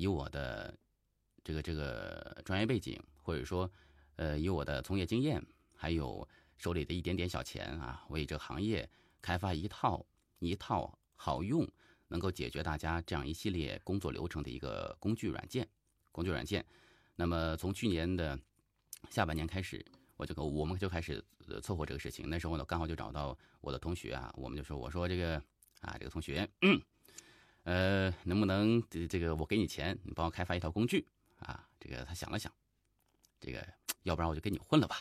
以我的这个这个专业背景，或者说呃以我的从业经验，还有手里的一点点小钱啊，为这个行业开发一套一套好用，能够解决大家这样一系列工作流程的一个工具软件。工具软件。那么从去年的下半年开始，我就我们就开始凑合这个事情。那时候呢，刚好就找到我的同学啊，我们就说我说这个啊，这个同学，嗯，呃，能不能这个我给你钱，你帮我开发一套工具啊？这个他想了想，这个要不然我就跟你混了吧，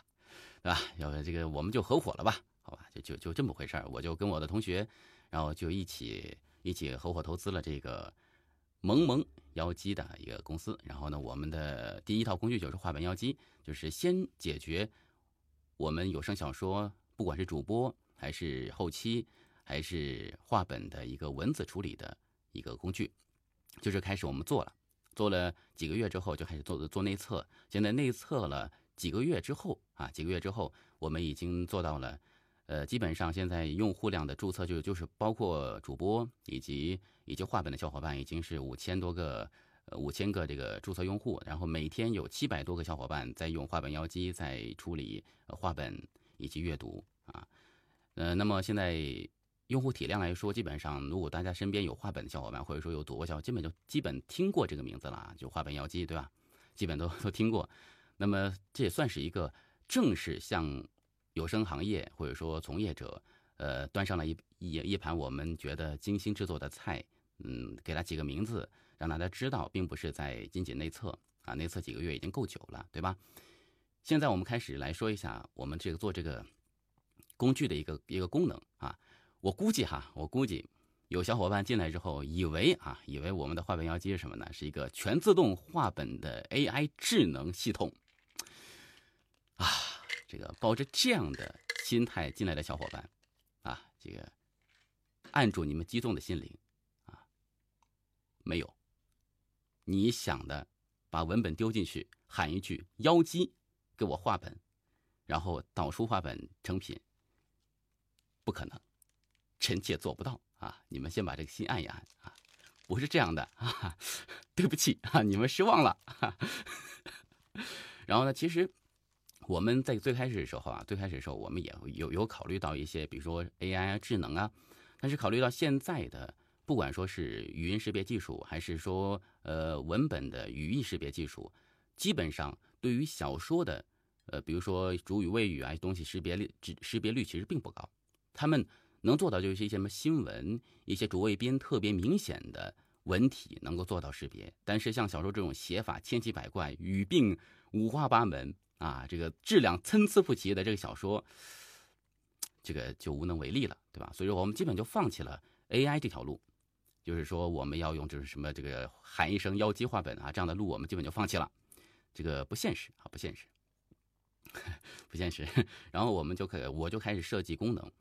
对吧？要不这个我们就合伙了吧？好吧，就就就这么回事儿。我就跟我的同学，然后就一起一起合伙投资了这个萌萌妖姬的一个公司。然后呢，我们的第一套工具就是画本妖姬，就是先解决我们有声小说，不管是主播还是后期还是画本的一个文字处理的。一个工具，就是开始我们做了，做了几个月之后就开始做做内测。现在内测了几个月之后啊，几个月之后我们已经做到了，呃，基本上现在用户量的注册就就是包括主播以及以及画本的小伙伴已经是五千多个，呃五千个这个注册用户，然后每天有七百多个小伙伴在用画本妖姬在处理画本以及阅读啊，呃，那么现在。用户体量来说，基本上如果大家身边有画本的小伙伴，或者说有读过小，基本就基本听过这个名字了，就画本妖姬，对吧？基本都都听过。那么这也算是一个正式向有声行业或者说从业者，呃，端上了一一一盘我们觉得精心制作的菜。嗯，给他几个名字，让大家知道，并不是在仅仅内测啊，内测几个月已经够久了，对吧？现在我们开始来说一下我们这个做这个工具的一个一个功能啊。我估计哈，我估计有小伙伴进来之后，以为啊，以为我们的画本妖姬是什么呢？是一个全自动画本的 AI 智能系统啊。这个抱着这样的心态进来的小伙伴啊，这个按住你们激动的心灵啊，没有，你想的，把文本丢进去，喊一句“妖姬”，给我画本，然后导出画本成品，不可能。臣妾做不到啊！你们先把这个心按一按啊，不是这样的啊，对不起啊，你们失望了。然后呢，其实我们在最开始的时候啊，最开始的时候我们也有有考虑到一些，比如说 AI 啊、智能啊，但是考虑到现在的不管说是语音识别技术，还是说呃文本的语义识别技术，基本上对于小说的呃，比如说主语谓语啊东西识别率识识别率其实并不高，他们。能做到就是一些什么新闻、一些主谓宾特别明显的文体能够做到识别，但是像小说这种写法千奇百怪、语病五花八门啊，这个质量参差不齐的这个小说，这个就无能为力了，对吧？所以说我们基本就放弃了 AI 这条路，就是说我们要用就是什么这个喊一声妖姬画本啊这样的路，我们基本就放弃了，这个不现实啊，不现实，不现实。然后我们就开，我就开始设计功能。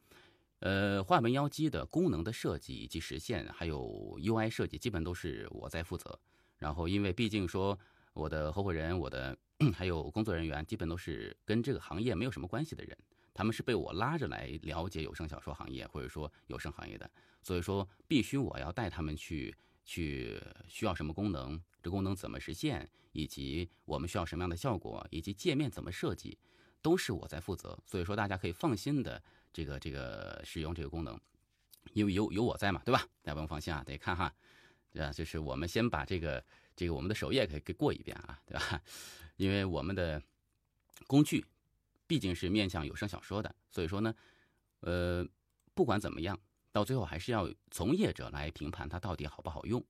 呃，画本妖姬的功能的设计以及实现，还有 UI 设计，基本都是我在负责。然后，因为毕竟说我的合伙人、我的 还有工作人员，基本都是跟这个行业没有什么关系的人，他们是被我拉着来了解有声小说行业或者说有声行业的，所以说必须我要带他们去去需要什么功能，这功能怎么实现，以及我们需要什么样的效果，以及界面怎么设计。都是我在负责，所以说大家可以放心的这个这个使用这个功能，因为有有我在嘛，对吧？大家不用放心啊，得看哈，对吧？就是我们先把这个这个我们的首页给给过一遍啊，对吧？因为我们的工具毕竟是面向有声小说的，所以说呢，呃，不管怎么样，到最后还是要从业者来评判它到底好不好用。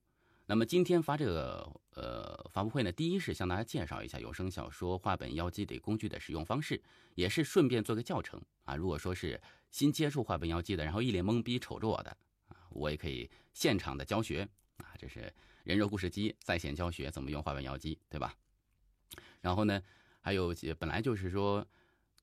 那么今天发这个呃发布会呢，第一是向大家介绍一下有声小说画本妖姬的工具的使用方式，也是顺便做个教程啊。如果说是新接触画本妖姬的，然后一脸懵逼瞅着我的啊，我也可以现场的教学啊，这是人肉故事机在线教学怎么用画本妖姬，对吧？然后呢，还有本来就是说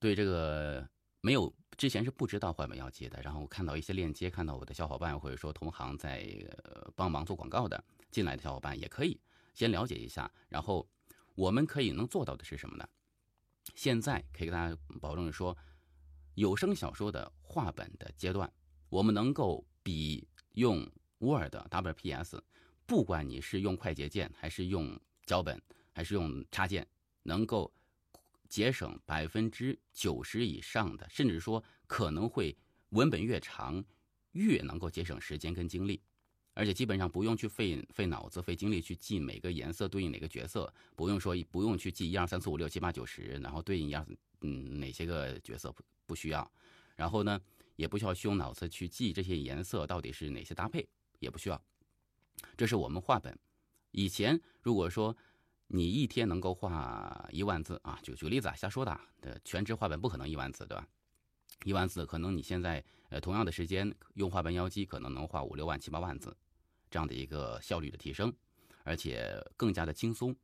对这个没有之前是不知道画本妖姬的，然后看到一些链接，看到我的小伙伴或者说同行在呃帮忙做广告的。进来的小伙伴也可以先了解一下，然后我们可以能做到的是什么呢？现在可以给大家保证说，有声小说的画本的阶段，我们能够比用 Word、WPS 不管你是用快捷键，还是用脚本，还是用插件，能够节省百分之九十以上的，甚至说可能会文本越长，越能够节省时间跟精力。而且基本上不用去费费脑子、费精力去记每个颜色对应哪个角色，不用说不用去记一二三四五六七八九十，然后对应一二嗯哪些个角色不不需要，然后呢也不需要去用脑子去记这些颜色到底是哪些搭配，也不需要。这是我们画本。以前如果说你一天能够画一万字啊，就举个例子啊，瞎说的，的全职画本不可能一万字，对吧？一万字可能你现在呃同样的时间用画本妖姬可能能画五六万七八万字。这样的一个效率的提升，而且更加的轻松，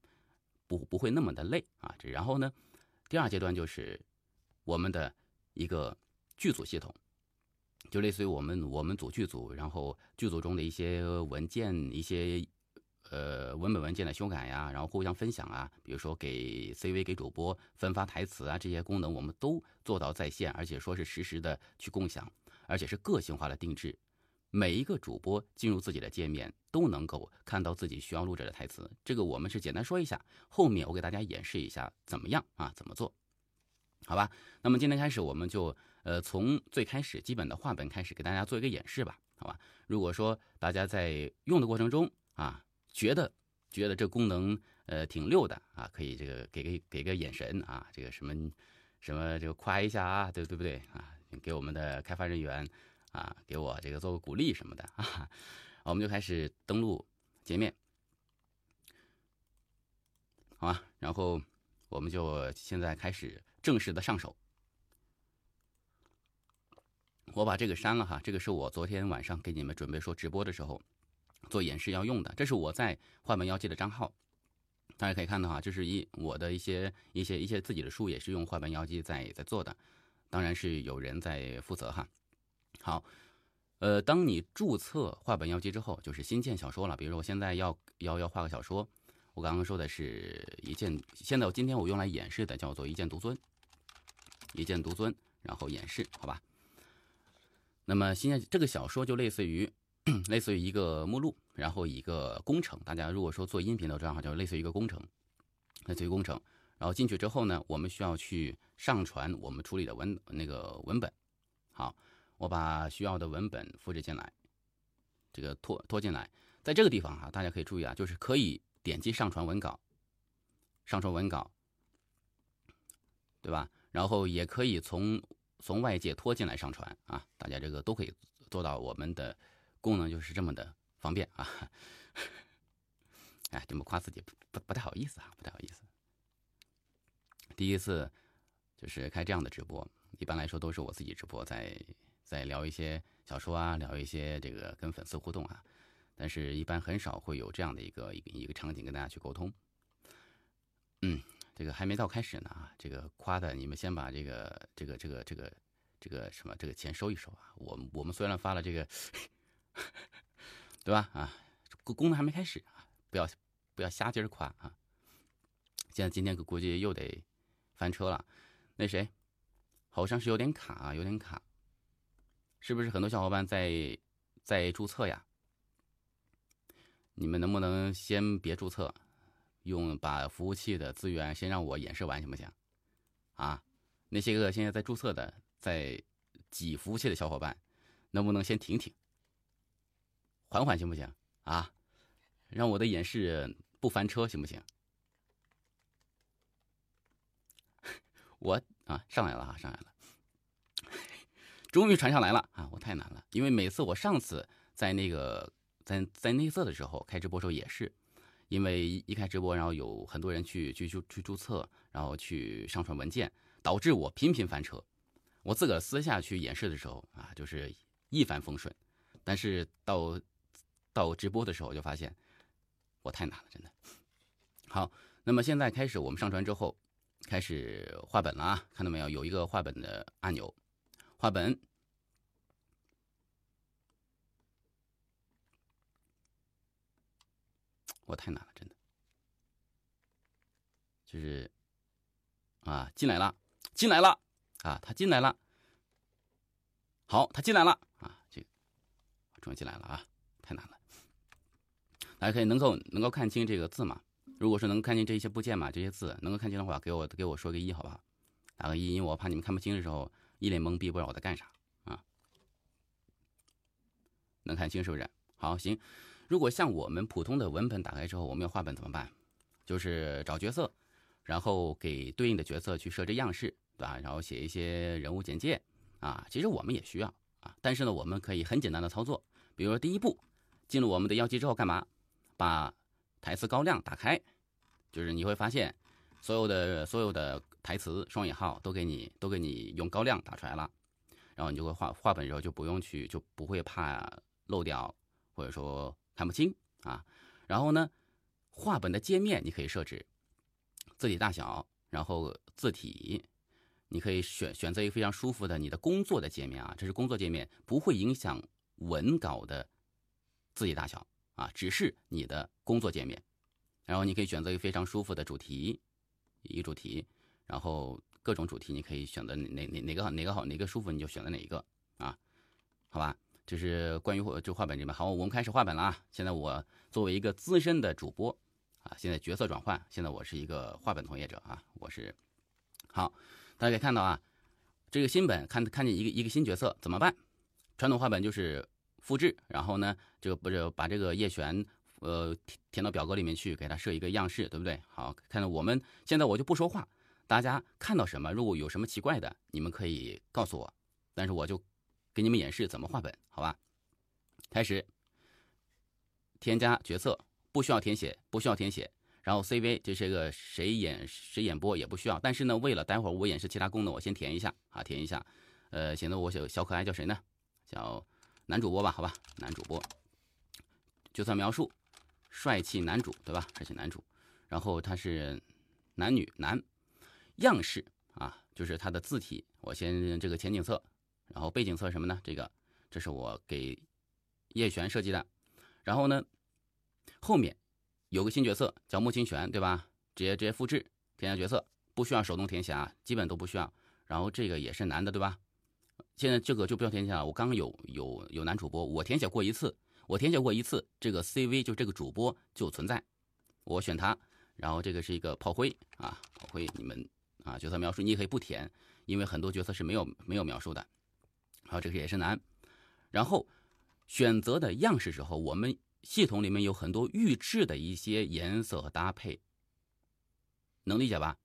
不不会那么的累啊。这然后呢，第二阶段就是我们的一个剧组系统，就类似于我们我们组剧组，然后剧组中的一些文件、一些呃文本文件的修改呀，然后互相分享啊，比如说给 CV 给主播分发台词啊，这些功能我们都做到在线，而且说是实时的去共享，而且是个性化的定制。每一个主播进入自己的界面都能够看到自己需要录制的台词，这个我们是简单说一下，后面我给大家演示一下怎么样啊？怎么做？好吧？那么今天开始我们就呃从最开始基本的画本开始给大家做一个演示吧，好吧？如果说大家在用的过程中啊觉得觉得这功能呃挺溜的啊，可以这个给个给个眼神啊，这个什么什么这个夸一下啊，对对不对啊？给我们的开发人员。啊，给我这个做个鼓励什么的啊，我们就开始登录界面，好吧？然后我们就现在开始正式的上手。我把这个删了哈，这个是我昨天晚上给你们准备说直播的时候做演示要用的，这是我在画本妖姬的账号，大家可以看到哈，这是一我的一些一些一些自己的书也是用画本妖姬在在做的，当然是有人在负责哈。好，呃，当你注册画本妖姬之后，就是新建小说了。比如说，我现在要要要画个小说，我刚刚说的是一键，现在我今天我用来演示的叫做一键独尊，一键独尊，然后演示，好吧？那么新建这个小说就类似于 类似于一个目录，然后一个工程。大家如果说做音频的账号，就类似于一个工程，类似于工程。然后进去之后呢，我们需要去上传我们处理的文那个文本，好。我把需要的文本复制进来，这个拖拖进来，在这个地方哈，大家可以注意啊，就是可以点击上传文稿，上传文稿，对吧？然后也可以从从外界拖进来上传啊，大家这个都可以做到。我们的功能就是这么的方便啊！哎，这么夸自己不不太好意思啊，不太好意思。第一次就是开这样的直播，一般来说都是我自己直播在。在聊一些小说啊，聊一些这个跟粉丝互动啊，但是一般很少会有这样的一个一个一个场景跟大家去沟通。嗯，这个还没到开始呢啊，这个夸的你们先把这个这个这个这个这个什么这个钱收一收啊。我我们虽然发了这个，对吧啊，功功能还没开始啊，不要不要瞎劲儿夸啊。现在今天估计又得翻车了，那谁好像是有点卡啊，有点卡。是不是很多小伙伴在在注册呀？你们能不能先别注册，用把服务器的资源先让我演示完行不行？啊，那些个现在在注册的在挤服务器的小伙伴，能不能先停停，缓缓行不行？啊，让我的演示不翻车行不行？我啊上来了哈，上来了。终于传上来了啊！我太难了，因为每次我上次在那个在在内测的时候开直播时候也是，因为一开直播，然后有很多人去去去去注册，然后去上传文件，导致我频频翻车。我自个私下去演示的时候啊，就是一帆风顺，但是到到直播的时候就发现我太难了，真的。好，那么现在开始我们上传之后，开始画本了啊！看到没有？有一个画本的按钮。画本，我太难了，真的。就是啊，进来了，进来了啊，他进来了。好，他进来了啊，这终于进来了啊，太难了。还可以能够能够看清这个字嘛？如果说能看清这些部件嘛，这些字能够看清的话，给我给我说个一，好不好？打个一，因为我怕你们看不清的时候一脸懵逼，不知道我在干啥啊。能看清是不是？好，行。如果像我们普通的文本打开之后，我们要画本怎么办？就是找角色，然后给对应的角色去设置样式，对吧？然后写一些人物简介啊。其实我们也需要啊，但是呢，我们可以很简单的操作，比如说第一步，进入我们的妖姬之后干嘛？把台词高亮打开，就是你会发现所有的所有的台词双引号都给你都给你用高亮打出来了，然后你就会画画本的时候就不用去就不会怕漏掉或者说看不清啊。然后呢，画本的界面你可以设置字体大小，然后字体你可以选选择一个非常舒服的你的工作的界面啊，这是工作界面，不会影响文稿的字体大小。啊，只是你的工作界面，然后你可以选择一个非常舒服的主题，一个主题，然后各种主题你可以选择哪哪哪个好哪个好哪个舒服你就选择哪一个啊，好吧？这是关于就画本这边。好，我们开始画本了啊！现在我作为一个资深的主播啊，现在角色转换，现在我是一个画本从业者啊，我是好，大家可以看到啊，这个新本看看见一个一个新角色怎么办？传统画本就是。复制，然后呢，这个不是把这个叶璇，呃，填到表格里面去，给它设一个样式，对不对？好，看到我们现在我就不说话，大家看到什么，如果有什么奇怪的，你们可以告诉我，但是我就给你们演示怎么画本，好吧？开始，添加角色不需要填写，不需要填写，然后 CV 这是个谁演谁演播也不需要，但是呢，为了待会儿我演示其他功能，我先填一下啊，填一下，呃，显得我小小可爱叫谁呢？叫。男主播吧，好吧，男主播就算描述：帅气男主，对吧？帅气男主，然后他是男女男样式啊，就是他的字体。我先这个前景色，然后背景色什么呢？这个这是我给叶璇设计的。然后呢，后面有个新角色叫穆清玄，对吧？直接直接复制添加角色，不需要手动填写啊，基本都不需要。然后这个也是男的，对吧？现在这个就不要填写了。我刚刚有有有男主播，我填写过一次，我填写过一次，这个 CV 就这个主播就存在，我选他。然后这个是一个炮灰啊，炮灰，你们啊角色描述你也可以不填，因为很多角色是没有没有描述的。好，这个也是男。然后选择的样式时候，我们系统里面有很多预制的一些颜色和搭配，能理解吧？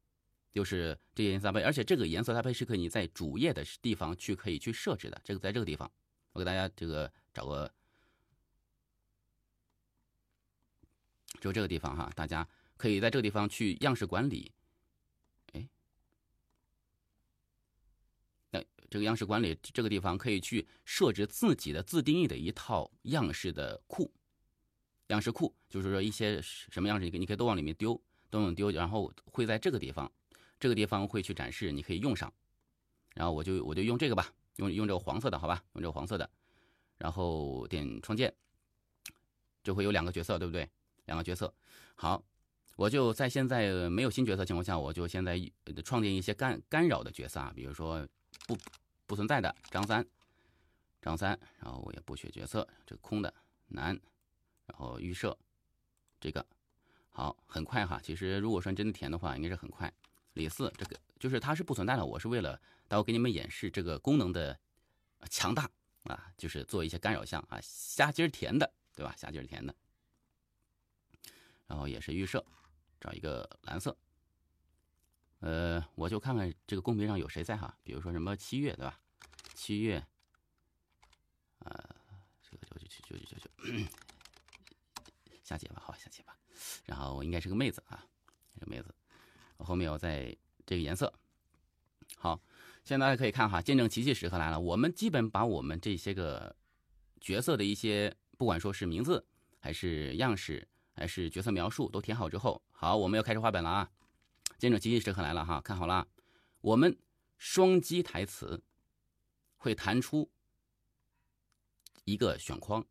就是这些颜色搭配，而且这个颜色搭配是可以在主页的地方去可以去设置的。这个在这个地方，我给大家这个找个，就这个地方哈，大家可以在这个地方去样式管理。哎，那这个样式管理这个地方可以去设置自己的自定义的一套样式的库，样式库就是说一些什么样式，你可你可以都往里面丢，都往丢，然后会在这个地方。这个地方会去展示，你可以用上，然后我就我就用这个吧，用用这个黄色的，好吧，用这个黄色的，然后点创建，就会有两个角色，对不对？两个角色，好，我就在现在没有新角色情况下，我就现在创建一些干干扰的角色啊，比如说不不存在的张三，张三，然后我也不选角色，这个空的男，然后预设这个，好，很快哈，其实如果说真的填的话，应该是很快。李四，这个就是它是不存在的。我是为了待会给你们演示这个功能的强大啊，就是做一些干扰项啊，虾鸡儿填的，对吧？虾鸡儿填的。然后也是预设，找一个蓝色。呃，我就看看这个公屏上有谁在哈，比如说什么七月，对吧？七月，呃，这个就就就就就就下姐吧，好，下姐吧。然后我应该是个妹子啊，个妹子。后面我再这个颜色，好，现在大家可以看哈，见证奇迹时刻来了。我们基本把我们这些个角色的一些，不管说是名字还是样式，还是角色描述都填好之后，好，我们要开始画本了啊！见证奇迹时刻来了哈，看好了，我们双击台词会弹出一个选框，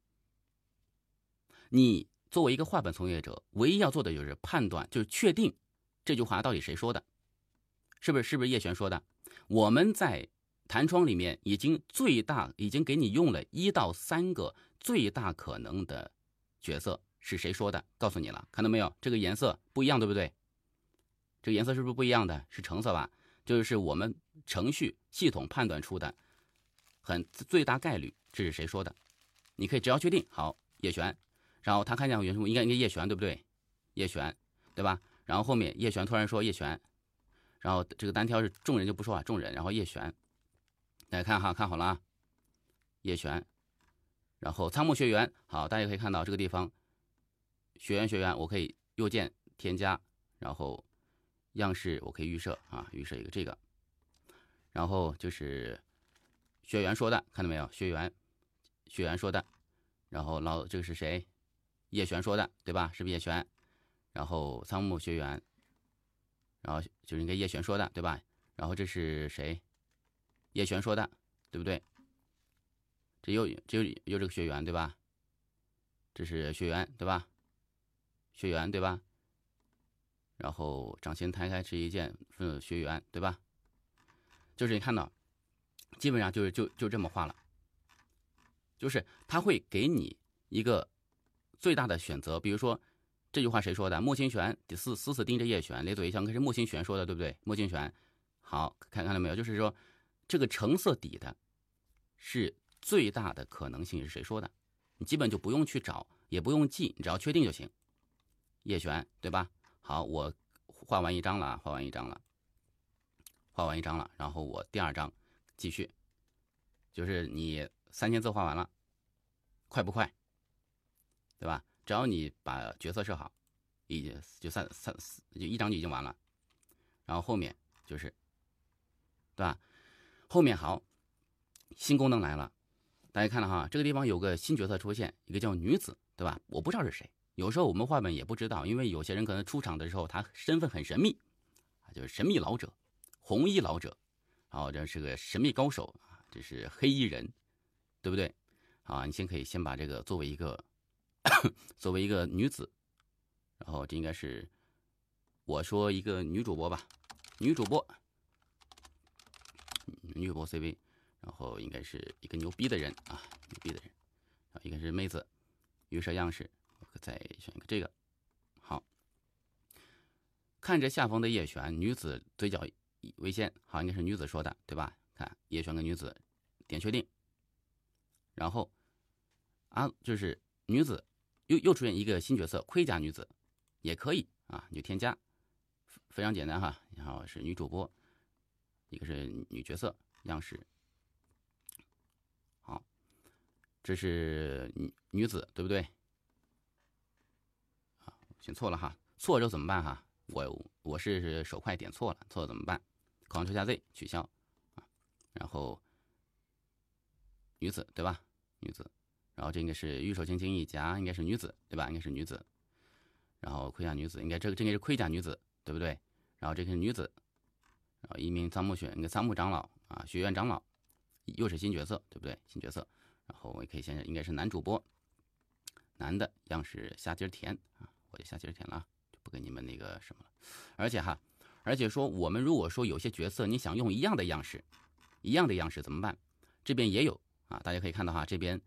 你作为一个画本从业者，唯一要做的就是判断，就是确定。这句话到底谁说的？是不是是不是叶璇说的？我们在弹窗里面已经最大已经给你用了一到三个最大可能的角色是谁说的，告诉你了，看到没有？这个颜色不一样，对不对？这个颜色是不是不一样的？是橙色吧？就是我们程序系统判断出的，很最大概率这是谁说的？你可以只要确定好叶璇，然后他看见原书应该应该叶璇对不对？叶璇对吧？然后后面叶璇突然说叶璇，然后这个单挑是众人就不说啊，众人，然后叶璇，大家看哈，看好了啊，叶璇，然后仓木学员，好，大家可以看到这个地方，学员学员，我可以右键添加，然后。样式我可以预设啊，预设一个这个，然后就是学员说的，看到没有？学员，学员说的，然后老这个是谁？叶璇说的，对吧？是不是叶璇？然后仓木学员，然后就是应该叶璇说的，对吧？然后这是谁？叶璇说的，对不对？这又这又又这个学员，对吧？这是学员，对吧？学员，对吧？然后掌心摊开是一件嗯学员对吧？就是你看到，基本上就是就就这么画了。就是他会给你一个最大的选择，比如说这句话谁说的？莫清玄死死死盯着叶璇，咧嘴一笑，可是莫清玄说的对不对？莫清玄，好看看到没有？就是说这个橙色底的是最大的可能性是谁说的？你基本就不用去找，也不用记，你只要确定就行。叶璇对吧？好，我画完一张了，画完一张了，画完一张了，然后我第二张继续，就是你三千字画完了，快不快？对吧？只要你把角色设好，已经就三三四就一张就已经完了，然后后面就是，对吧？后面好，新功能来了，大家看了哈，这个地方有个新角色出现，一个叫女子，对吧？我不知道是谁。有时候我们画本也不知道，因为有些人可能出场的时候他身份很神秘，啊，就是神秘老者，红衣老者，然后这是个神秘高手啊，这是黑衣人，对不对？啊，你先可以先把这个作为一个 作为一个女子，然后这应该是我说一个女主播吧，女主播，女主播 CV，然后应该是一个牛逼的人啊，牛逼的人，啊，应该是妹子，预设样式。再选一个这个，好。看着下方的叶璇，女子嘴角微掀，好，应该是女子说的，对吧？看叶璇跟女子，点确定。然后啊，就是女子又又出现一个新角色，盔甲女子，也可以啊，你就添加，非常简单哈。然后是女主播，一个是女角色样式，好，这是女女子，对不对？选错了哈，错了之后怎么办哈？我我是手快点错了，错了怎么办？Ctrl 加 Z 取消啊，然后女子对吧？女子，然后这应该是玉手轻轻一夹，应该是女子对吧？应该是女子，然后盔甲女子应该这个这应该是盔甲女子对不对？然后这个是女子，然后一名仓木选一个仓木长老啊，学院长老，又是新角色对不对？新角色，然后我也可以先应该是男主播，男的样式虾金田啊。我就下节填了，就不跟你们那个什么了。而且哈，而且说我们如果说有些角色你想用一样的样式，一样的样式怎么办？这边也有啊，大家可以看到哈，这边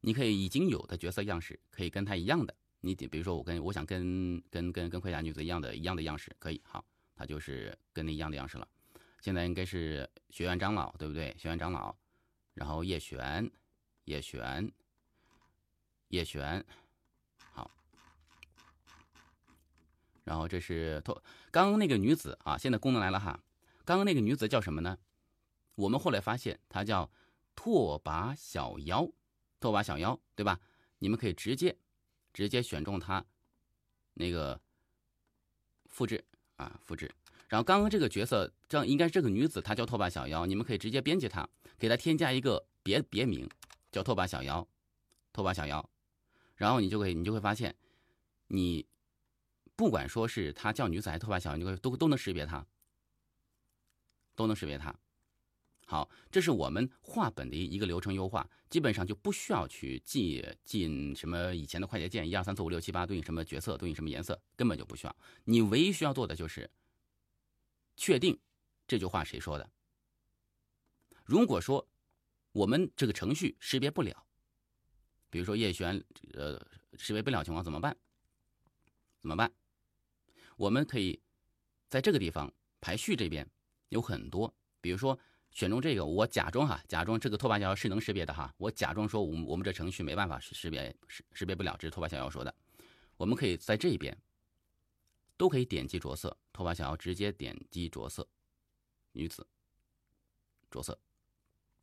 你可以已经有的角色样式可以跟他一样的。你比如说我跟我想跟跟跟跟盔甲女子一样的一样的样式可以，好，他就是跟那一样的样式了。现在应该是学院长老对不对？学院长老，然后叶璇，叶璇，叶璇。好然后这是拓，刚刚那个女子啊，现在功能来了哈。刚刚那个女子叫什么呢？我们后来发现她叫拓跋小妖，拓跋小妖，对吧？你们可以直接直接选中它，那个复制啊，复制。然后刚刚这个角色，这应该是这个女子，她叫拓跋小妖，你们可以直接编辑她，给她添加一个别别名，叫拓跋小妖，拓跋小妖。然后你就会，你就会发现，你。不管说是她叫女子还是拓跋小，你都都能识别他，都能识别他。好，这是我们画本的一个流程优化，基本上就不需要去记进什么以前的快捷键，一二三四五六七八对应什么角色，对应什么颜色，根本就不需要。你唯一需要做的就是确定这句话谁说的。如果说我们这个程序识别不了，比如说叶璇，呃，识别不了情况怎么办？怎么办？我们可以在这个地方排序这边有很多，比如说选中这个，我假装哈，假装这个拓跋小妖是能识别的哈，我假装说我们我们这程序没办法识别识识别不了，这是拓跋小妖说的。我们可以在这边都可以点击着色，拓跋小妖直接点击着色，女子着色，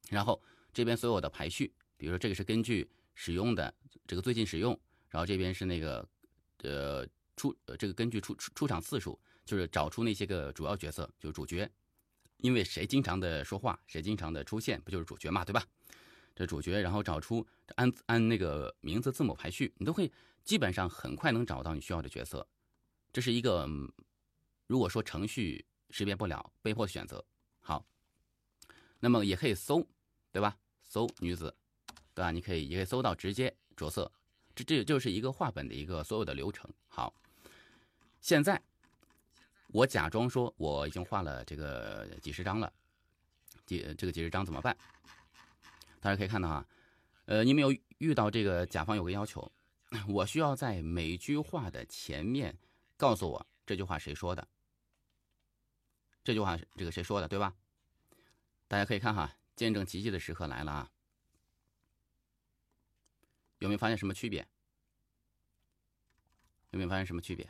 然后这边所有的排序，比如说这个是根据使用的这个最近使用，然后这边是那个呃。出呃，这个根据出出出场次数，就是找出那些个主要角色，就是主角，因为谁经常的说话，谁经常的出现，不就是主角嘛，对吧？这主角，然后找出按按那个名字字母排序，你都会基本上很快能找到你需要的角色。这是一个，如果说程序识别不了，被迫选择。好，那么也可以搜，对吧？搜女子，对吧？你可以也可以搜到直接着色，这这就是一个画本的一个所有的流程。好。现在，我假装说我已经画了这个几十张了，几这个几十张怎么办？大家可以看到啊，呃，你没有遇到这个甲方有个要求，我需要在每句话的前面告诉我这句话谁说的，这句话这个谁说的，对吧？大家可以看哈，见证奇迹的时刻来了啊！有没有发现什么区别？有没有发现什么区别？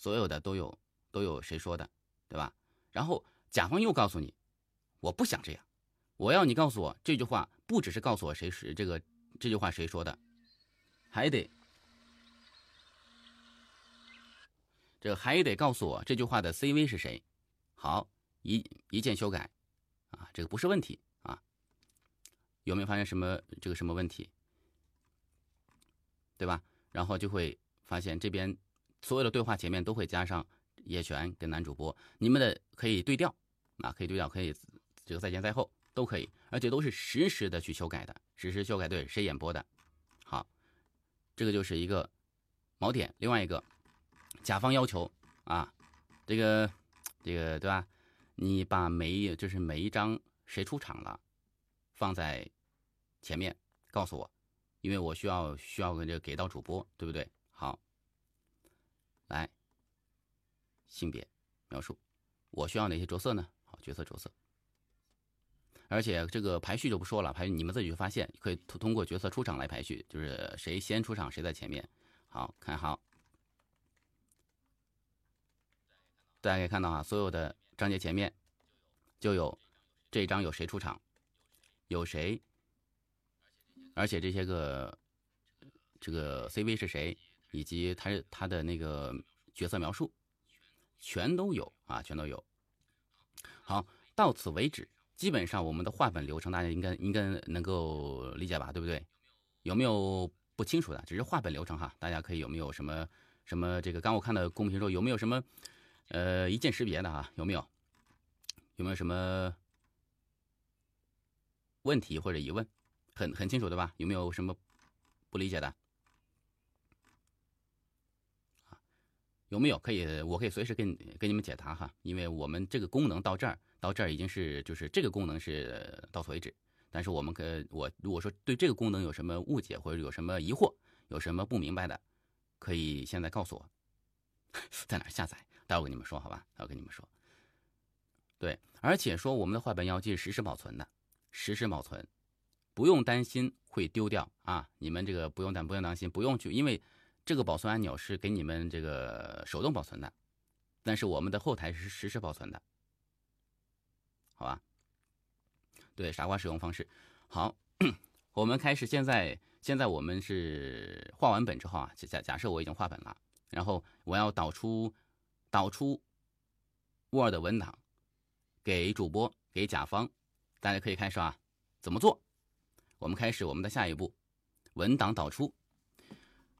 所有的都有都有谁说的，对吧？然后甲方又告诉你，我不想这样，我要你告诉我这句话不只是告诉我谁是这个这句话谁说的，还得这还得告诉我这句话的 CV 是谁。好，一一键修改，啊，这个不是问题啊。有没有发现什么这个什么问题？对吧？然后就会发现这边。所有的对话前面都会加上叶璇跟男主播，你们的可以对调，啊，可以对调，可以这个在前在后都可以，而且都是实时的去修改的，实时修改对谁演播的，好，这个就是一个锚点。另外一个，甲方要求啊，这个这个对吧？你把每一就是每一张谁出场了放在前面告诉我，因为我需要需要这个给到主播，对不对？来，性别描述，我需要哪些着色呢？好，角色着色，而且这个排序就不说了，排序你们自己去发现，可以通通过角色出场来排序，就是谁先出场谁在前面。好看好，大家可以看到啊，所有的章节前面就有这一章有谁出场，有谁，而且这些个这个 CV 是谁。以及他他的那个角色描述，全都有啊，全都有。好，到此为止，基本上我们的画本流程大家应该应该能够理解吧，对不对？有没有不清楚的？只是画本流程哈，大家可以有没有什么什么这个？刚我看到公屏说有没有什么呃一键识别的啊？有没有？有没有什么问题或者疑问？很很清楚对吧？有没有什么不理解的？有没有可以？我可以随时跟跟你们解答哈，因为我们这个功能到这儿到这儿已经是就是这个功能是到此为止。但是我们可我如果说对这个功能有什么误解或者有什么疑惑，有什么不明白的，可以现在告诉我，在哪下载？待会儿跟你们说好吧？待会儿跟你们说。对，而且说我们的画本妖姬是实时保存的，实时保存，不用担心会丢掉啊！你们这个不用担不用担心，不用去，因为。这个保存按钮是给你们这个手动保存的，但是我们的后台是实时保存的，好吧？对，傻瓜使用方式。好，我们开始。现在，现在我们是画完本之后啊，假假设我已经画本了，然后我要导出导出 Word 文档给主播给甲方，大家可以开始啊。怎么做？我们开始我们的下一步，文档导出。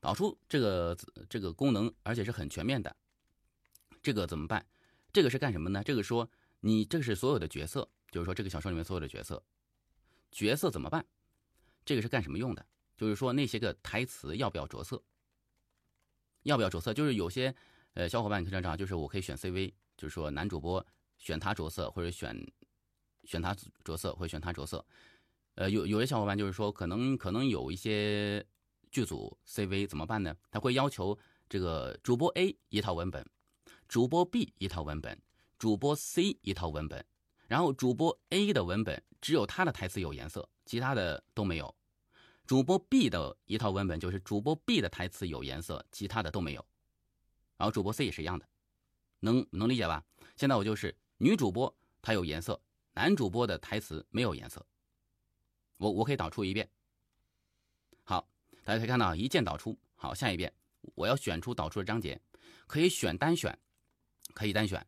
导出这个这个功能，而且是很全面的。这个怎么办？这个是干什么呢？这个说你这个是所有的角色，就是说这个小说里面所有的角色，角色怎么办？这个是干什么用的？就是说那些个台词要不要着色？要不要着色？就是有些呃小伙伴你可以这样，就是我可以选 CV，就是说男主播选他着色，或者选选他着色，或者选他着色。呃，有有的小伙伴就是说，可能可能有一些剧组 CV 怎么办呢？他会要求这个主播 A 一套文本，主播 B 一套文本，主播 C 一套文本，然后主播 A 的文本只有他的台词有颜色，其他的都没有。主播 B 的一套文本就是主播 B 的台词有颜色，其他的都没有。然后主播 C 也是一样的，能能理解吧？现在我就是女主播她有颜色，男主播的台词没有颜色。我我可以导出一遍。好，大家可以看到一键导出。好，下一遍我要选出导出的章节，可以选单选，可以单选，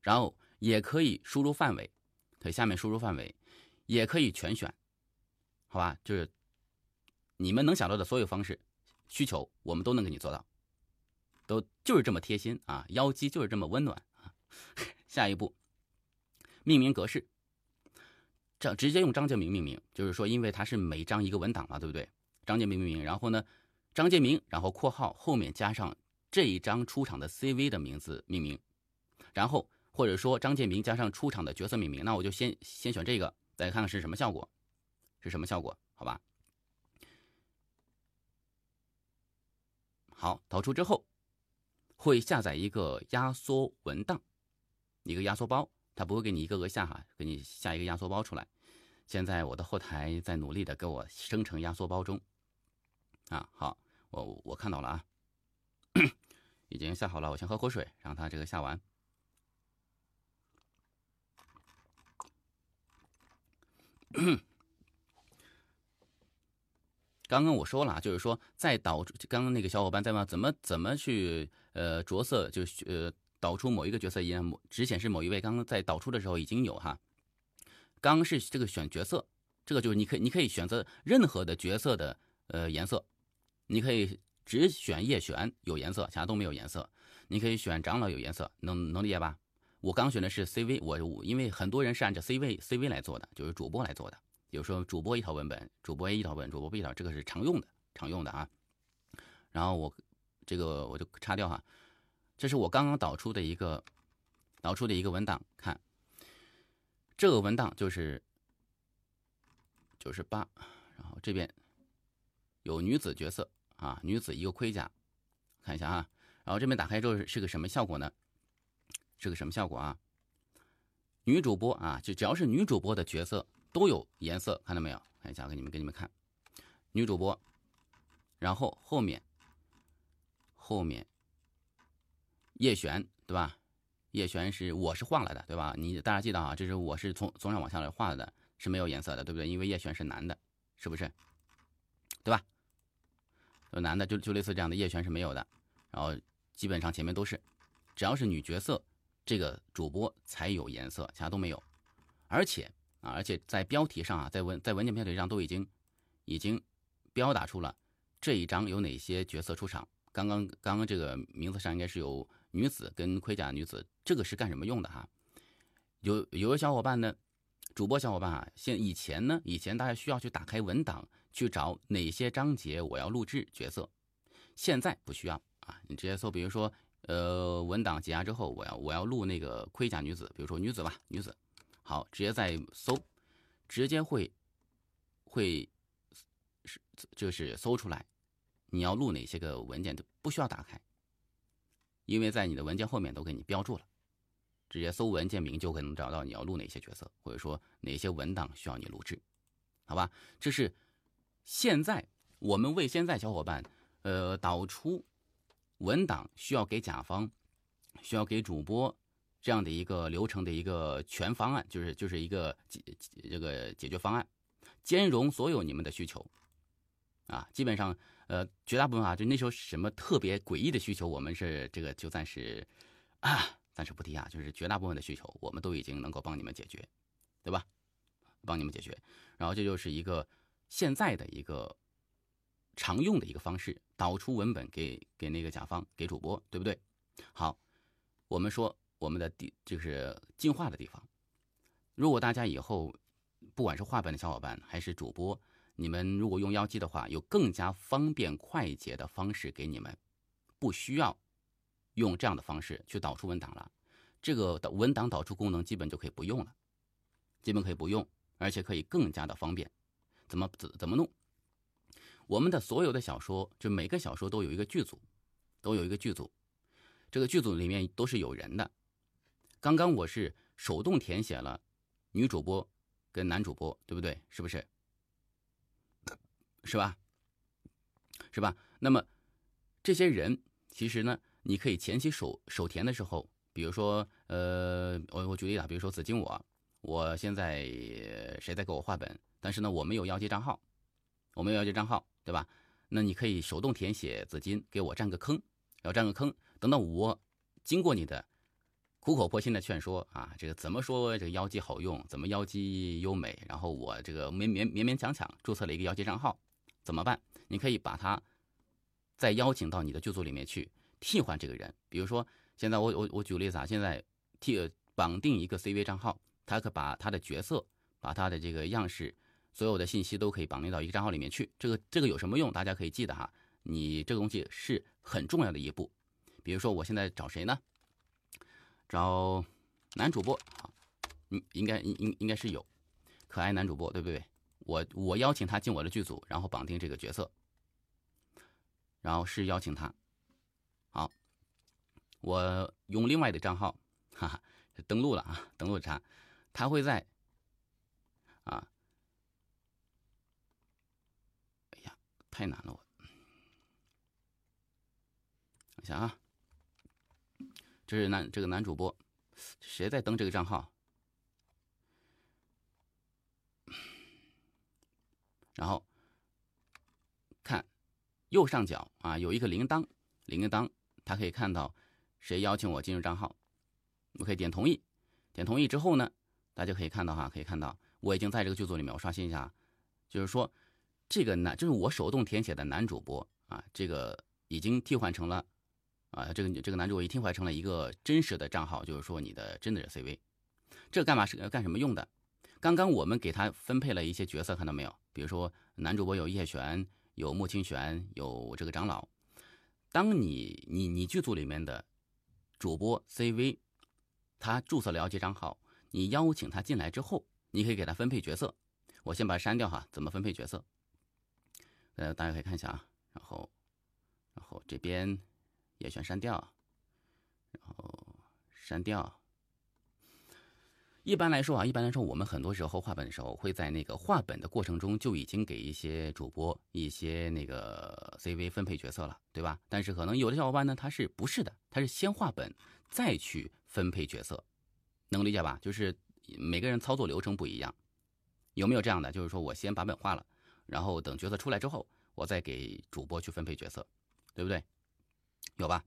然后也可以输入范围，可以下面输入范围，也可以全选，好吧？就是。你们能想到的所有方式、需求，我们都能给你做到，都就是这么贴心啊！妖姬就是这么温暖啊！下一步，命名格式，这直接用张建明命名，就是说，因为它是每章一个文档嘛，对不对？张建明命名，然后呢，张建明，然后括号后面加上这一张出场的 CV 的名字命名，然后或者说张建明加上出场的角色命名，那我就先先选这个，再看看是什么效果，是什么效果？好吧？好，导出之后会下载一个压缩文档，一个压缩包，它不会给你一个个下哈，给你下一个压缩包出来。现在我的后台在努力的给我生成压缩包中。啊，好，我我看到了啊，已经下好了，我先喝口水，让它这个下完。刚刚我说了，就是说在导，刚刚那个小伙伴在问怎么怎么去呃着色，就呃导出某一个角色一样，只显示某一位。刚刚在导出的时候已经有哈，刚刚是这个选角色，这个就是你可以你可以选择任何的角色的呃颜色，你可以只选叶璇有颜色，其他都没有颜色。你可以选长老有颜色，能能理解吧？我刚选的是 CV，我因为很多人是按照 CV CV 来做的，就是主播来做的。比如说主播一套文本，主播 A 一套文，主播 B 一套，这个是常用的，常用的啊。然后我这个我就擦掉哈，这是我刚刚导出的一个导出的一个文档，看这个文档就是九十八，然后这边有女子角色啊，女子一个盔甲，看一下啊。然后这边打开之后是个什么效果呢？是个什么效果啊？女主播啊，就只要是女主播的角色。都有颜色，看到没有？看一下，给你们给你们看，女主播，然后后面后面叶璇，对吧？叶璇是我是画了的，对吧？你大家记得啊，这是我是从从上往下来画的，是没有颜色的，对不对？因为叶璇是男的，是不是？对吧？男的就就类似这样的，叶璇是没有的。然后基本上前面都是，只要是女角色，这个主播才有颜色，其他都没有，而且。啊，而且在标题上啊，在文在文件标题上都已经已经标打出了这一章有哪些角色出场。刚刚刚刚这个名字上应该是有女子跟盔甲女子，这个是干什么用的哈？有有的小伙伴呢，主播小伙伴啊，现以前呢，以前大家需要去打开文档去找哪些章节我要录制角色，现在不需要啊，你直接搜，比如说呃文档解压之后，我要我要录那个盔甲女子，比如说女子吧，女子。好，直接在搜，直接会会是就是搜出来，你要录哪些个文件都不需要打开，因为在你的文件后面都给你标注了，直接搜文件名就可能找到你要录哪些角色，或者说哪些文档需要你录制，好吧？这是现在我们为现在小伙伴呃导出文档需要给甲方，需要给主播。这样的一个流程的一个全方案，就是就是一个解这个解决方案，兼容所有你们的需求，啊，基本上呃绝大部分啊，就那时候什么特别诡异的需求，我们是这个就暂时啊暂时不提啊，就是绝大部分的需求，我们都已经能够帮你们解决，对吧？帮你们解决，然后这就是一个现在的一个常用的一个方式，导出文本给给那个甲方给主播，对不对？好，我们说。我们的地就是进化的地方。如果大家以后不管是画本的小伙伴还是主播，你们如果用妖姬的话，有更加方便快捷的方式给你们，不需要用这样的方式去导出文档了。这个文档导出功能基本就可以不用了，基本可以不用，而且可以更加的方便怎么怎怎么弄？我们的所有的小说，就每个小说都有一个剧组，都有一个剧组，这个剧组里面都是有人的。刚刚我是手动填写了女主播跟男主播，对不对？是不是？是吧？是吧？那么这些人其实呢，你可以前期手手填的时候，比如说，呃，我我举例啊，比如说紫金我，我现在谁在给我画本，但是呢，我没有妖姬账号，我没有妖姬账号。对吧？那你可以手动填写紫金，给我占个坑，要占个坑。等到我经过你的苦口婆心的劝说啊，这个怎么说这个妖姬好用，怎么妖姬优美，然后我这个勉勉勉勉强强注册了一个妖姬账号，怎么办？你可以把他再邀请到你的剧组里面去替换这个人。比如说，现在我我我举个例子啊，现在替绑定一个 CV 账号，他可把他的角色，把他的这个样式。所有的信息都可以绑定到一个账号里面去，这个这个有什么用？大家可以记得哈，你这个东西是很重要的一步。比如说我现在找谁呢？找男主播，好，嗯，应该应应应该是有可爱男主播，对不对？我我邀请他进我的剧组，然后绑定这个角色，然后是邀请他，我用另外的账号，哈 哈，登录了啊，登录他，他会在啊。太难了，我。我想啊，这是男这个男主播，谁在登这个账号？然后看右上角啊，有一个铃铛，铃铛，他可以看到谁邀请我进入账号，我可以点同意，点同意之后呢，大家可以看到哈，可以看到我已经在这个剧组里面，我刷新一下，就是说。这个男，就是我手动填写的男主播啊，这个已经替换成了，啊，这个这个男主播已替换成了一个真实的账号，就是说你的真的 CV，这干嘛是干什么用的？刚刚我们给他分配了一些角色，看到没有？比如说男主播有叶璇，有莫清玄，有这个长老。当你你你剧组里面的主播 CV，他注册了解账号，你邀请他进来之后，你可以给他分配角色。我先把它删掉哈，怎么分配角色？呃，大家可以看一下啊，然后，然后这边也选删掉，然后删掉。一般来说啊，一般来说，我们很多时候画本的时候，会在那个画本的过程中就已经给一些主播一些那个 CV 分配角色了，对吧？但是可能有的小伙伴呢，他是不是的？他是先画本再去分配角色，能理解吧？就是每个人操作流程不一样，有没有这样的？就是说我先把本画了。然后等角色出来之后，我再给主播去分配角色，对不对？有吧？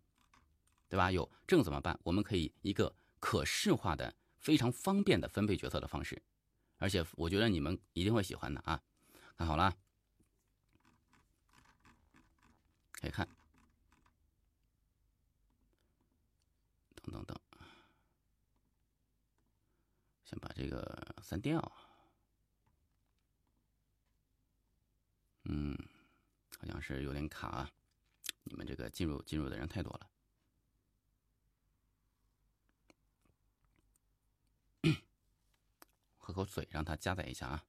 对吧？有，这种怎么办？我们可以一个可视化的、非常方便的分配角色的方式，而且我觉得你们一定会喜欢的啊！看好了，可以看，等等等，先把这个删掉。嗯，好像是有点卡啊！你们这个进入进入的人太多了，喝口水让它加载一下啊！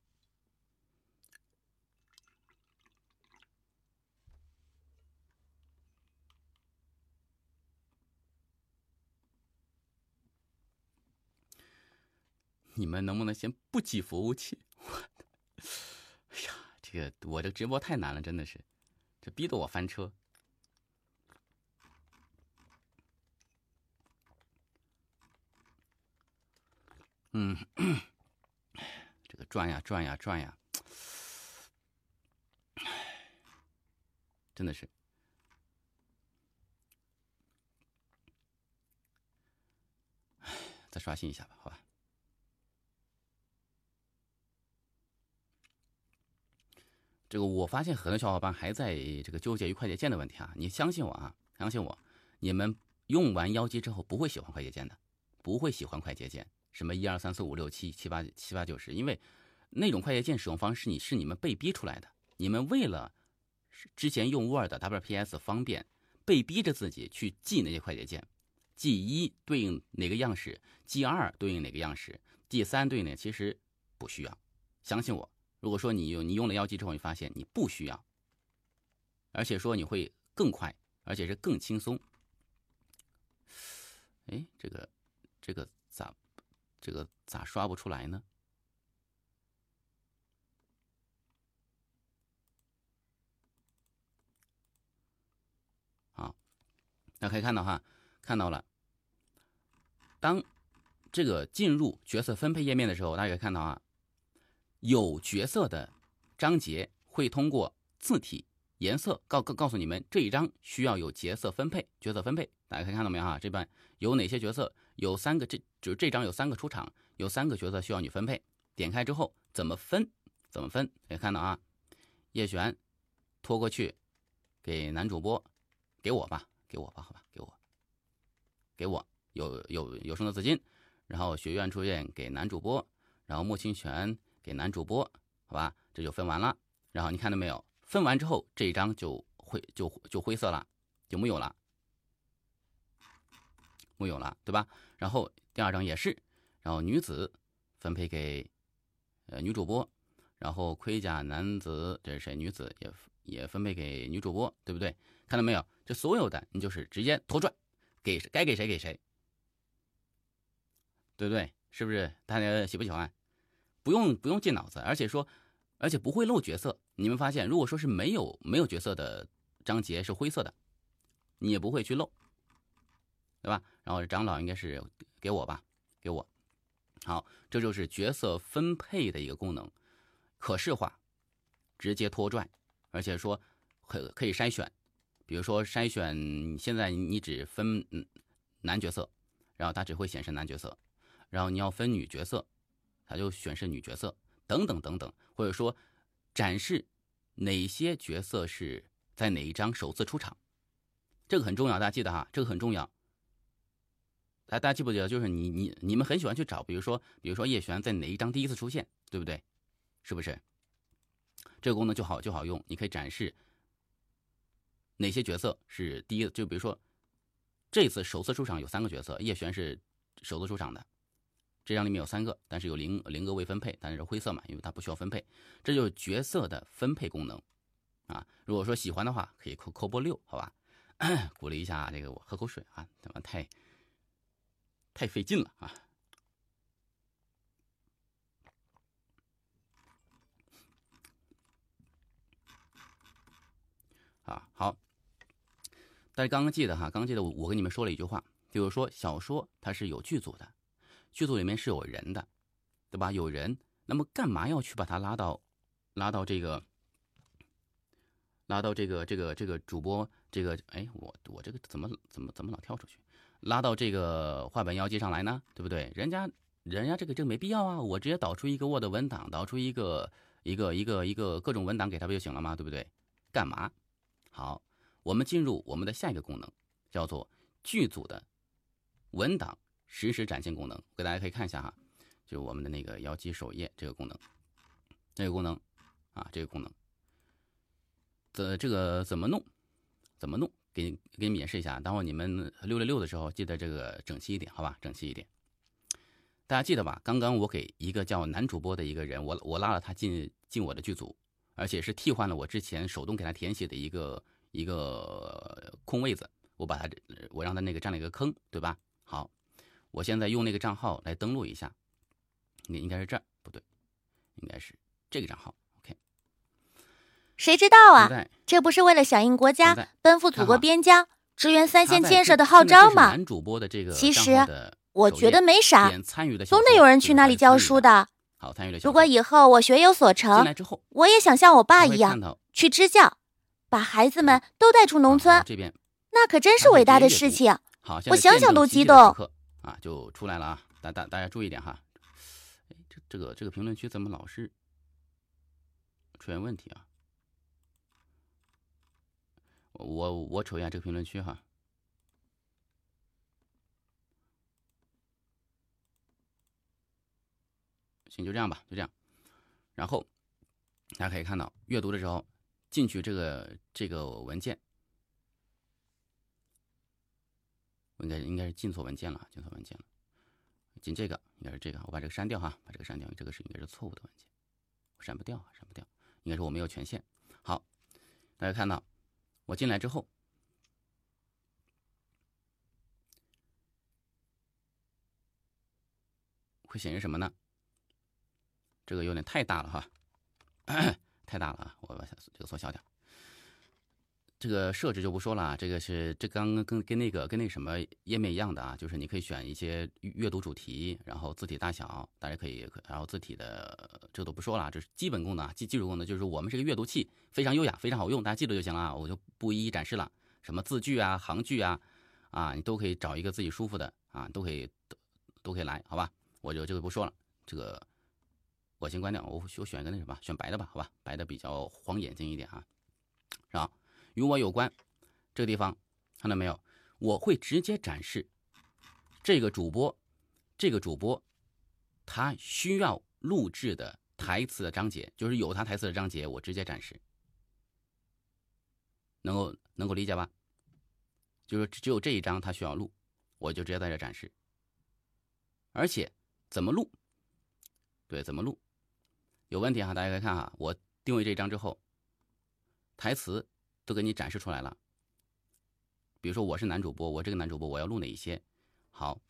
你们能不能先不挤服务器？我，哎呀！这个我这直播太难了，真的是，这逼得我翻车。嗯，转呀转呀转呀，真的是，再刷新一下吧，好吧。这个我发现很多小伙伴还在这个纠结于快捷键的问题啊！你相信我啊，相信我，你们用完妖姬之后不会喜欢快捷键的，不会喜欢快捷键，什么一二三四五六七七八七八九十，因为那种快捷键使用方式你是你们被逼出来的，你们为了之前用 Word WPS 方便，被逼着自己去记那些快捷键，记一对应哪个样式，记二对应哪个样式，记三对应哪，其实不需要，相信我。如果说你用你用了妖姬之后，你发现你不需要，而且说你会更快，而且是更轻松。哎，这个这个咋这个咋刷不出来呢？好，大家可以看到哈，看到了。当这个进入角色分配页面的时候，大家可以看到啊。有角色的章节会通过字体颜色告告告诉你们这一章需要有角色分配，角色分配，大家可以看到没有哈？这边有哪些角色？有三个，这就是这张有三个出场，有三个角色需要你分配。点开之后怎么分？怎么分？可以看到啊，叶璇拖过去给男主播，给我吧，给我吧，好吧，给我，给我有有有声的资金，然后学院出现给男主播，然后莫清泉。给男主播，好吧，这就分完了。然后你看到没有？分完之后，这一张就灰就就灰色了，就木有了，木有了，对吧？然后第二张也是，然后女子分配给呃女主播，然后盔甲男子这是谁？女子也也分配给女主播，对不对？看到没有？这所有的你就是直接拖拽，给该给谁给谁，对不对？是不是？大家喜不喜欢？不用不用进脑子，而且说，而且不会漏角色。你们发现，如果说是没有没有角色的章节是灰色的，你也不会去漏，对吧？然后长老应该是给我吧，给我。好，这就是角色分配的一个功能，可视化，直接拖拽，而且说可可以筛选，比如说筛选现在你只分男角色，然后它只会显示男角色，然后你要分女角色。他就显示女角色等等等等，或者说展示哪些角色是在哪一章首次出场，这个很重要，大家记得哈，这个很重要。大大家记不记得？就是你你你们很喜欢去找，比如说比如说叶璇在哪一章第一次出现，对不对？是不是？这个功能就好就好用，你可以展示哪些角色是第一，就比如说这次首次出场有三个角色，叶璇是首次出场的。这张里面有三个，但是有零零个未分配，但是灰色嘛，因为它不需要分配，这就是角色的分配功能啊。如果说喜欢的话，可以扣扣波六，好吧？鼓励一下这个我喝口水啊，怎么太太费劲了啊？啊好，大家刚刚记得哈，刚刚记得我我跟你们说了一句话，就是说小说它是有剧组的。剧组里面是有人的，对吧？有人，那么干嘛要去把他拉到，拉到这个，拉到这个这个这个主播这个？哎，我我这个怎么怎么怎么老跳出去？拉到这个画本妖姬上来呢？对不对？人家人家这个这个没必要啊！我直接导出一个 Word 文档，导出一个一个一个一个各种文档给他不就行了吗？对不对？干嘛？好，我们进入我们的下一个功能，叫做剧组的文档。实时展现功能，给大家可以看一下哈，就我们的那个妖姬首页这个功能，这个功能啊，这个功能，这这个怎么弄？怎么弄？给给你们演示一下。等会你们六六六的时候，记得这个整齐一点，好吧？整齐一点。大家记得吧？刚刚我给一个叫男主播的一个人，我我拉了他进进我的剧组，而且是替换了我之前手动给他填写的一个一个空位子，我把他我让他那个占了一个坑，对吧？好。我现在用那个账号来登录一下，你应该是这儿不对，应该是这个账号。谁知道啊？这不是为了响应国家奔赴祖国边疆、支援三线建设的号召吗？男主播的这个其实我觉得没啥，总得有人去那里教书的。好，参与的。如果以后我学有所成，我也想像我爸一样去支教，把孩子们都带出农村，这边那可真是伟大的事情。好，我想想都激动。啊，就出来了啊！大大大家注意点哈。哎，这这个这个评论区怎么老是出现问题啊？我我瞅一下这个评论区哈。行，就这样吧，就这样。然后大家可以看到，阅读的时候进去这个这个文件。应该应该是进错文件了，进错文件了，进这个应该是这个，我把这个删掉哈，把这个删掉，这个是应该是错误的文件，删不掉啊，删不掉，应该是我没有权限。好，大家看到我进来之后，会显示什么呢？这个有点太大了哈，太大了啊！我把这个缩小点。这个设置就不说了啊，这个是这刚刚跟跟那个跟那什么页面一样的啊，就是你可以选一些阅读主题，然后字体大小，大家可以，然后字体的这都不说了啊，这是基本功能啊，基基础功能就是我们这个阅读器非常优雅，非常好用，大家记住就行了啊，我就不一一展示了。什么字句啊、行距啊，啊，你都可以找一个自己舒服的啊，都可以都都可以来，好吧？我就这个不说了，这个我先关掉，我我选一个那什么，选白的吧，好吧？白的比较晃眼睛一点啊，是吧？与我有关，这个地方看到没有？我会直接展示这个主播，这个主播他需要录制的台词的章节，就是有他台词的章节，我直接展示，能够能够理解吧？就是只有这一章他需要录，我就直接在这展示。而且怎么录？对，怎么录？有问题哈？大家可以看哈，我定位这一章之后，台词。都给你展示出来了。比如说我是男主播，我这个男主播我要录哪一些？好，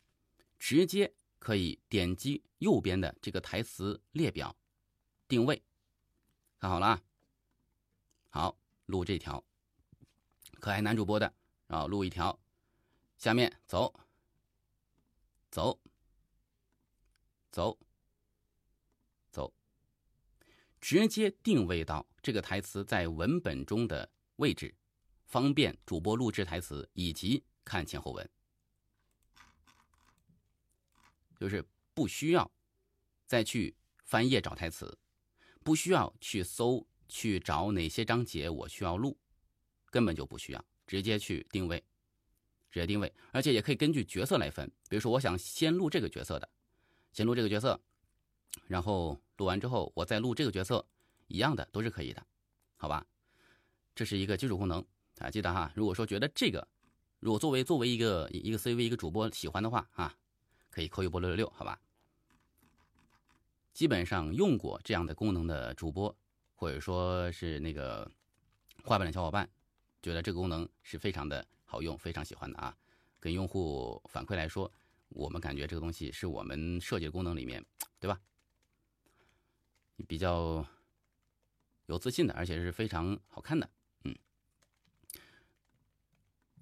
直接可以点击右边的这个台词列表，定位，看好了啊。好，录这条可爱男主播的，然后录一条，下面走，走，走，走，直接定位到这个台词在文本中的。位置，方便主播录制台词以及看前后文，就是不需要再去翻页找台词，不需要去搜去找哪些章节我需要录，根本就不需要，直接去定位，直接定位，而且也可以根据角色来分。比如说，我想先录这个角色的，先录这个角色，然后录完之后我再录这个角色，一样的都是可以的，好吧？这是一个基础功能啊，记得哈。如果说觉得这个，如果作为作为一个一个 CV 一个主播喜欢的话啊，可以扣一波六六六，好吧？基本上用过这样的功能的主播，或者说是那个画板的小伙伴，觉得这个功能是非常的好用，非常喜欢的啊。跟用户反馈来说，我们感觉这个东西是我们设计的功能里面，对吧？比较有自信的，而且是非常好看的。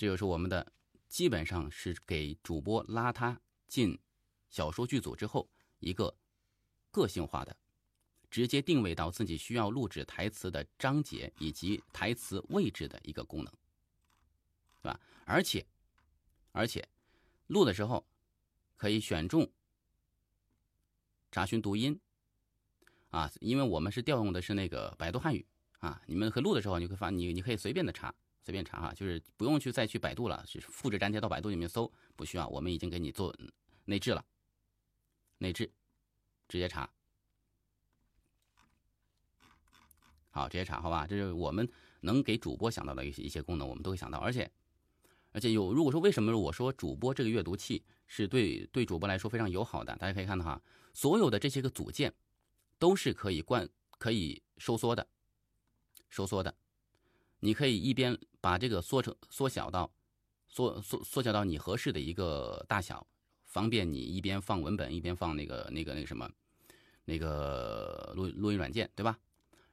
这就是我们的，基本上是给主播拉他进小说剧组之后一个个性化的，直接定位到自己需要录制台词的章节以及台词位置的一个功能，是吧？而且，而且录的时候可以选中查询读音啊，因为我们是调用的是那个百度汉语啊，你们可录的时候你会发你你可以随便的查。随便查哈，就是不用去再去百度了，是复制粘贴到百度里面搜，不需要，我们已经给你做内置了，内置，直接查，好，直接查，好吧，这是我们能给主播想到的一些一些功能，我们都会想到，而且，而且有，如果说为什么我说主播这个阅读器是对对主播来说非常友好的，大家可以看到哈，所有的这些个组件都是可以灌可以收缩的，收缩的。你可以一边把这个缩成缩小到缩缩缩小到你合适的一个大小，方便你一边放文本一边放那个那个那个什么那个录录音软件，对吧？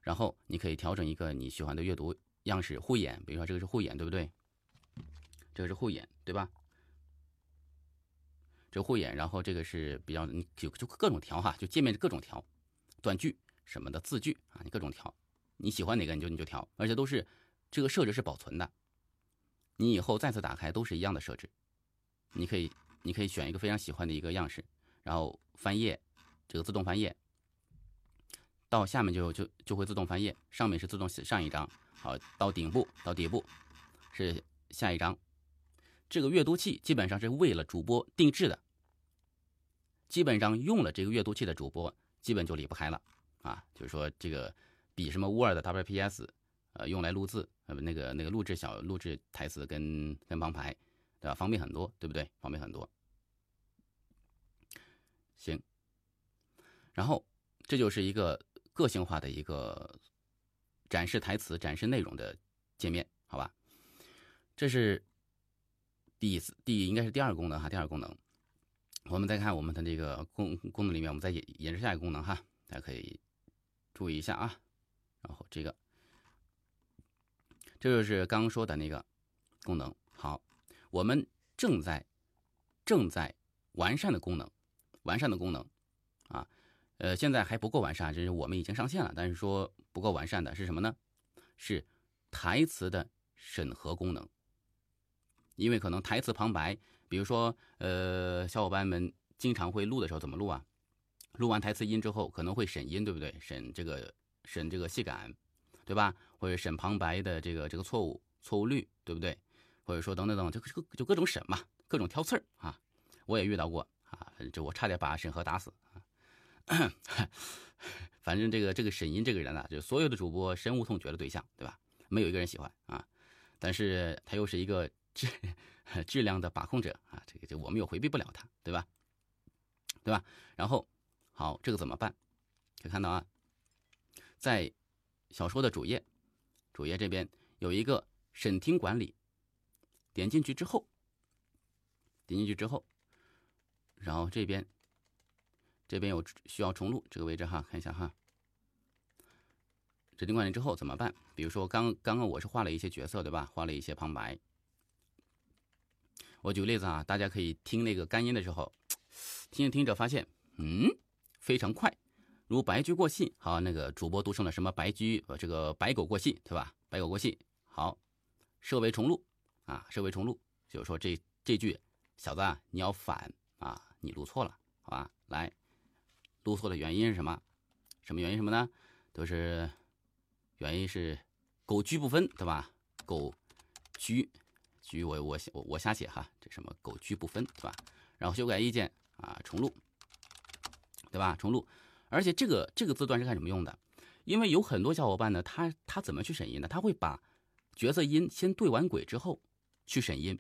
然后你可以调整一个你喜欢的阅读样式，护眼，比如说这个是护眼，对不对？这个是护眼，对吧？这护眼，然后这个是比较你就就各种调哈，就界面各种调，断句什么的字句啊，你各种调，你喜欢哪个你就你就调，而且都是。这个设置是保存的，你以后再次打开都是一样的设置。你可以，你可以选一个非常喜欢的一个样式，然后翻页，这个自动翻页，到下面就就就会自动翻页，上面是自动上一张，好，到顶部到底部是下一张。这个阅读器基本上是为了主播定制的，基本上用了这个阅读器的主播基本就离不开了啊，就是说这个比什么 Word、WPS。呃，用来录字，呃，那个那个录制小录制台词跟跟旁白，对吧？方便很多，对不对？方便很多。行，然后这就是一个个性化的一个展示台词、展示内容的界面，好吧？这是第一次，第应该是第二功能哈，第二功能。我们再看我们的这个功功能里面，我们再演演示下一个功能哈，大家可以注意一下啊。然后这个，这就是刚刚说的那个功能。好，我们正在正在完善的功能，完善的功能啊，呃，现在还不够完善，这是我们已经上线了，但是说不够完善的是什么呢？是台词的审核功能。因为可能台词旁白，比如说，呃，小伙伴们经常会录的时候怎么录啊？录完台词音之后，可能会审音，对不对？审这个审这个戏感，对吧？或者审旁白的这个这个错误错误率，对不对？或者说等等等，就就就各种审嘛，各种挑刺儿啊。我也遇到过啊，这我差点把审核打死啊。反正这个这个沈音这个人啊，就所有的主播深恶痛绝的对象，对吧？没有一个人喜欢啊。但是他又是一个。质质量的把控者啊，这个就我们又回避不了他，对吧？对吧？然后好，这个怎么办？可以看到啊，在小说的主页，主页这边有一个审听管理，点进去之后，点进去之后，然后这边这边有需要重录这个位置哈，看一下哈。审听管理之后怎么办？比如说刚刚刚我是画了一些角色，对吧？画了一些旁白。我举个例子啊，大家可以听那个干音的时候，听着听着发现，嗯，非常快，如白驹过隙。好，那个主播读成了什么白驹？呃，这个白狗过隙，对吧？白狗过隙。好，设为重录啊，设为重录，就是说这这句，小子啊，你要反啊，你录错了，好吧？来，录错的原因是什么？什么原因什么呢？都是原因是狗驹不分，对吧？狗驹。驹我我我我瞎写哈，这什么狗居不分对吧？然后修改意见啊，重录，对吧？重录，而且这个这个字段是干什么用的？因为有很多小伙伴呢，他他怎么去审音呢？他会把角色音先对完轨之后去审音，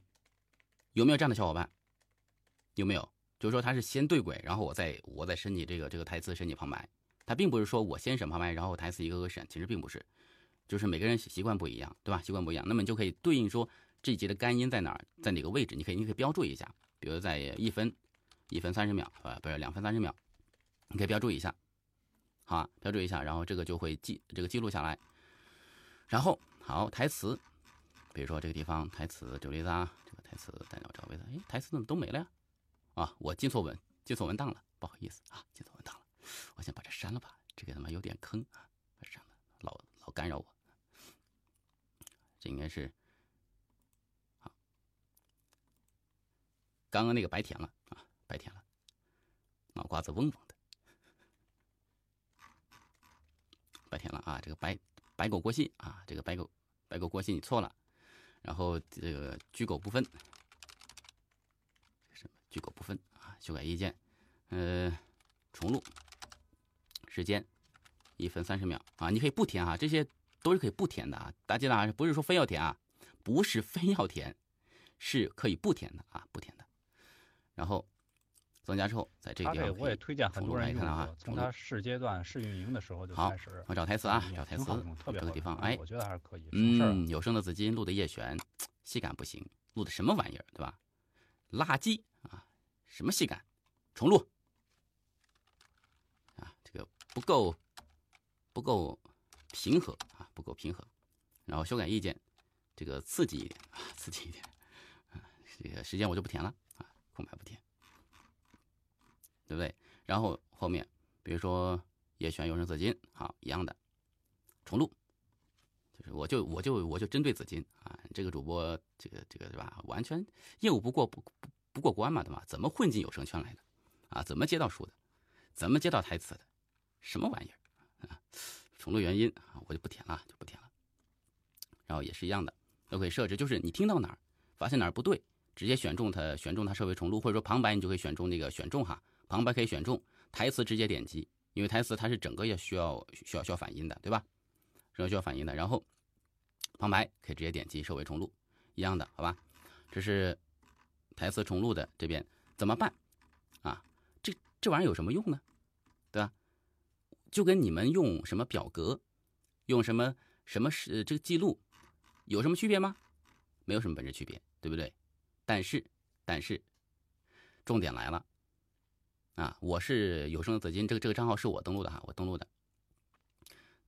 有没有这样的小伙伴？有没有？就是说他是先对轨，然后我再我再审你这个这个台词，审你旁白。他并不是说我先审旁白，然后台词一个个审，其实并不是，就是每个人习惯不一样，对吧？习惯不一样，那么你就可以对应说。这一节的干音在哪儿？在哪个位置？你可以，你可以标注一下，比如在一分、一分三十秒，啊，不是两分三十秒，你可以标注一下，好啊，标注一下，然后这个就会记这个记录下来。然后好台词，比如说这个地方台词，举例子啊，这个台词大家找位置，哎，台词怎么都没了呀？啊，我进错文，进错文档了，不好意思啊，进错文档了，我先把这删了吧，这个他妈有点坑啊，把删了，老老干扰我，这应该是。刚刚那个白填了啊，白填了，脑瓜子嗡嗡的，白填了啊，这个白白狗过隙啊，这个白狗白狗过隙你错了，然后这个居狗不分，什么居狗不分啊？修改意见，呃，重录，时间一分三十秒啊，你可以不填啊，这些都是可以不填的啊，大家记得啊，不是说非要填啊，不是非要填，是可以不填的啊，不填的。然后增加之后，在这个地方我也推荐很多人用啊。从它试阶段、试运营的时候就开始。好，我找台词啊，找台词。这个地方，哎，我觉得还是可以。嗯，有声的紫金录的叶璇，戏感不行，录的什么玩意儿，对吧？垃圾啊，什么戏感？重录啊，这个不够，不够平和啊，不够平和。然后修改意见，这个刺激一点啊，刺激一点啊。这个时间我就不填了啊。空白不填，对不对？然后后面，比如说也选有声紫金，好，一样的，重录，就是我就我就我就针对紫金啊，这个主播这个这个对吧？完全业务不过不不不过关嘛，对吧？怎么混进有声圈来的？啊，怎么接到书的？怎么接到台词的？什么玩意儿啊？重录原因啊，我就不填了，就不填了。然后也是一样的，都可以设置，就是你听到哪儿，发现哪儿不对。直接选中它，选中它设为重录，或者说旁白，你就可以选中那个选中哈，旁白可以选中，台词直接点击，因为台词它是整个也需要需要需要反应的，对吧？需要需要反应的，然后旁白可以直接点击设为重录，一样的，好吧？这是台词重录的这边怎么办啊？这这玩意儿有什么用呢？对吧？就跟你们用什么表格，用什么什么是这个记录，有什么区别吗？没有什么本质区别，对不对？但是，但是，重点来了，啊，我是有声紫金，这个这个账号是我登录的哈，我登录的。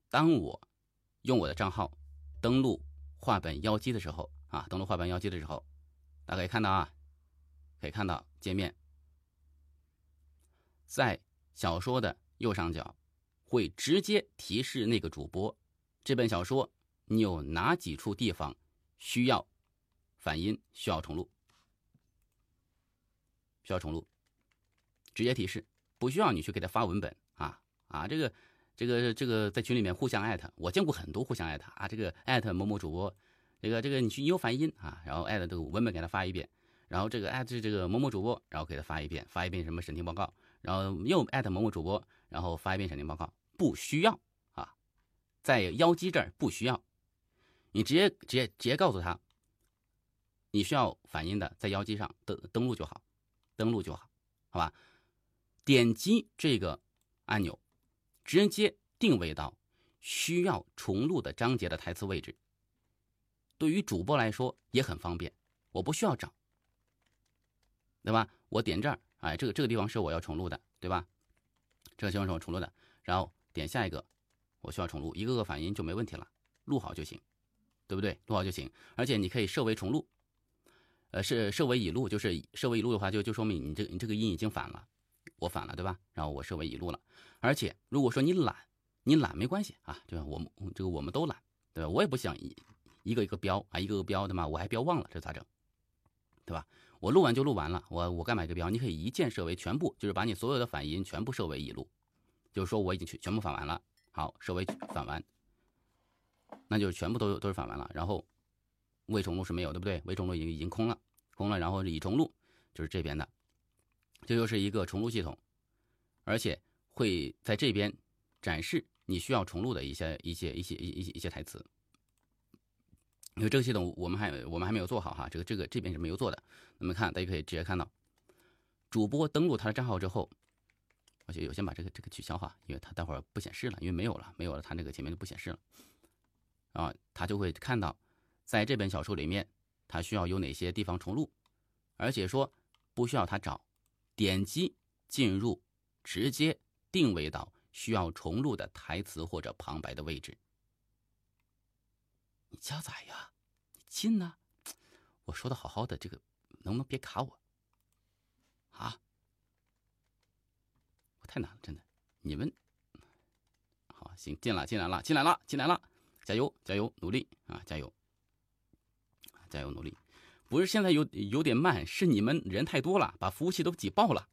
当我用我的账号登录画本妖姬的时候，啊，登录画本妖姬的时候，大家可以看到啊，可以看到界面，在小说的右上角。会直接提示那个主播，这本小说你有哪几处地方需要反音，需要重录，需要重录，直接提示，不需要你去给他发文本啊啊！这个这个这个在群里面互相艾特，我见过很多互相艾特啊，这个艾特某某主播，这个这个你去你有反音啊，然后艾特这个文本给他发一遍，然后这个艾特这个某某主播，然后给他发一遍，发一遍什么审听报告，然后又艾特某某主播，然后发一遍审听报告。不需要啊，在妖姬这儿不需要，你直接直接直接告诉他，你需要反音的，在妖姬上登登录就好，登录就好，好吧？点击这个按钮，直接定位到需要重录的章节的台词位置。对于主播来说也很方便，我不需要找，对吧？我点这儿，哎，这个这个地方是我要重录的，对吧？这个地方是我重录的，然后。点下一个，我需要重录，一个个反音就没问题了，录好就行，对不对？录好就行，而且你可以设为重录，呃，是设为已录，就是设为已录的话，就就说明你这你这个音已经反了，我反了，对吧？然后我设为已录了，而且如果说你懒，你懒没关系啊，对吧？我们这个我们都懒，对吧？我也不想一一个一个标啊，一个个标，的嘛？我还标忘了，这咋整？对吧？我录完就录完了，我我干嘛一个标？你可以一键设为全部，就是把你所有的反音全部设为已录。就是说我已经全全部反完了，好设为反完，那就是全部都都是反完了。然后未重录是没有，对不对？未重录已经已经空了，空了。然后已重录就是这边的，这就是一个重录系统，而且会在这边展示你需要重录的一些一些一些一一些一些台词。因为这个系统我们还我们还没有做好哈，这个这个这边是没有做的。那么看大家可以直接看到，主播登录他的账号之后。而且有先把这个这个取消哈，因为他待会儿不显示了，因为没有了，没有了，他那个前面就不显示了。啊，他就会看到，在这本小说里面，他需要有哪些地方重录，而且说不需要他找，点击进入，直接定位到需要重录的台词或者旁白的位置。你加载呀，你进呢？我说的好好的，这个能不能别卡我？啊？太难了，真的。你们好，行，进来，进来了，进来了，进来了，加油，加油，努力啊，加油，加油，努力。不是现在有有点慢，是你们人太多了，把服务器都挤爆了。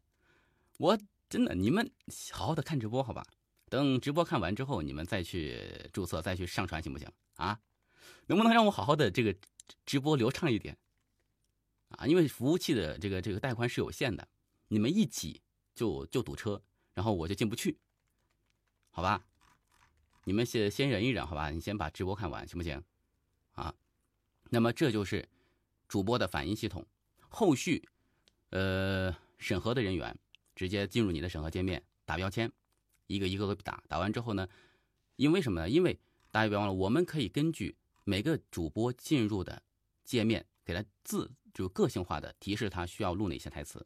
我真的，你们好好的看直播，好吧？等直播看完之后，你们再去注册，再去上传，行不行？啊？能不能让我好好的这个直播流畅一点？啊，因为服务器的这个这个带宽是有限的，你们一挤就就堵车。然后我就进不去，好吧？你们先先忍一忍，好吧？你先把直播看完，行不行？啊，那么这就是主播的反应系统。后续，呃，审核的人员直接进入你的审核界面，打标签，一个一个个打。打完之后呢，因为什么呢？因为大家别忘了，我们可以根据每个主播进入的界面，给他自就个性化的提示他需要录哪些台词，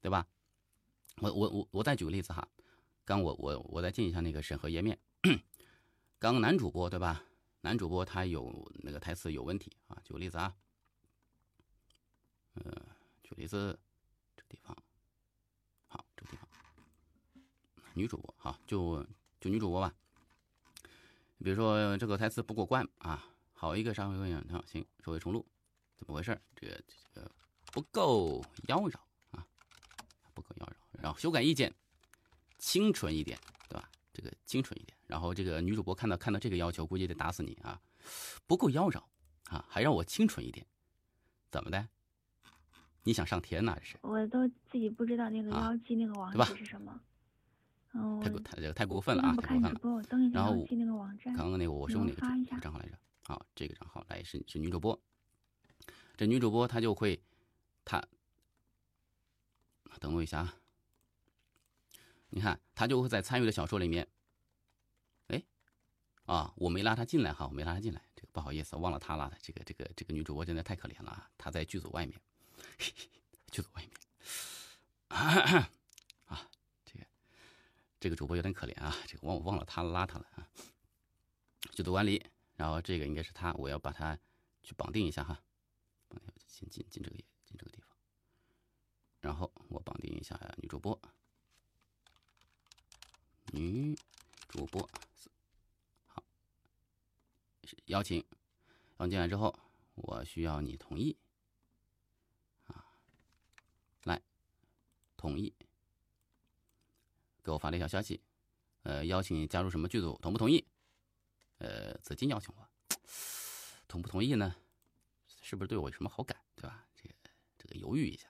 对吧？我我我我再举个例子哈，刚我我我再进一下那个审核页面，刚男主播对吧？男主播他有那个台词有问题啊，举个例子啊，呃，举例子这个地方，好，这个地方，女主播好，就就女主播吧，比如说这个台词不过关啊，好一个上回分享，好行，收回重录，怎么回事？这个这个不够妖娆啊，不够妖娆。然后修改意见，清纯一点，对吧？这个清纯一点。然后这个女主播看到看到这个要求，估计得打死你啊！不够妖娆啊，还让我清纯一点，怎么的？你想上天呐？这是？我都自己不知道那个妖姬那个网址是什么。嗯，太过太这个太过分了啊！太过分了。然后刚刚那个我是用哪个账号来着？好，这个账号来是是女主播。这女主播她就会，她，等我一下啊。你看她就会在参与的小说里面，哎，啊，我没拉她进来哈，我没拉她进来，这个不好意思，忘了他拉的。这个这个这个女主播真的太可怜了啊，她在剧组外面，嘿剧组外面，啊，这个这个主播有点可怜啊，这个忘忘了他拉他了啊。剧组管理，然后这个应该是他，我要把他去绑定一下哈，先进进这个进这个地方，然后我绑定一下女主播。女主播，好，邀请，邀进来之后，我需要你同意，啊，来，同意，给我发了一条消息，呃，邀请加入什么剧组，同不同意？呃，紫金邀请我，同不同意呢？是不是对我有什么好感，对吧？这个这个犹豫一下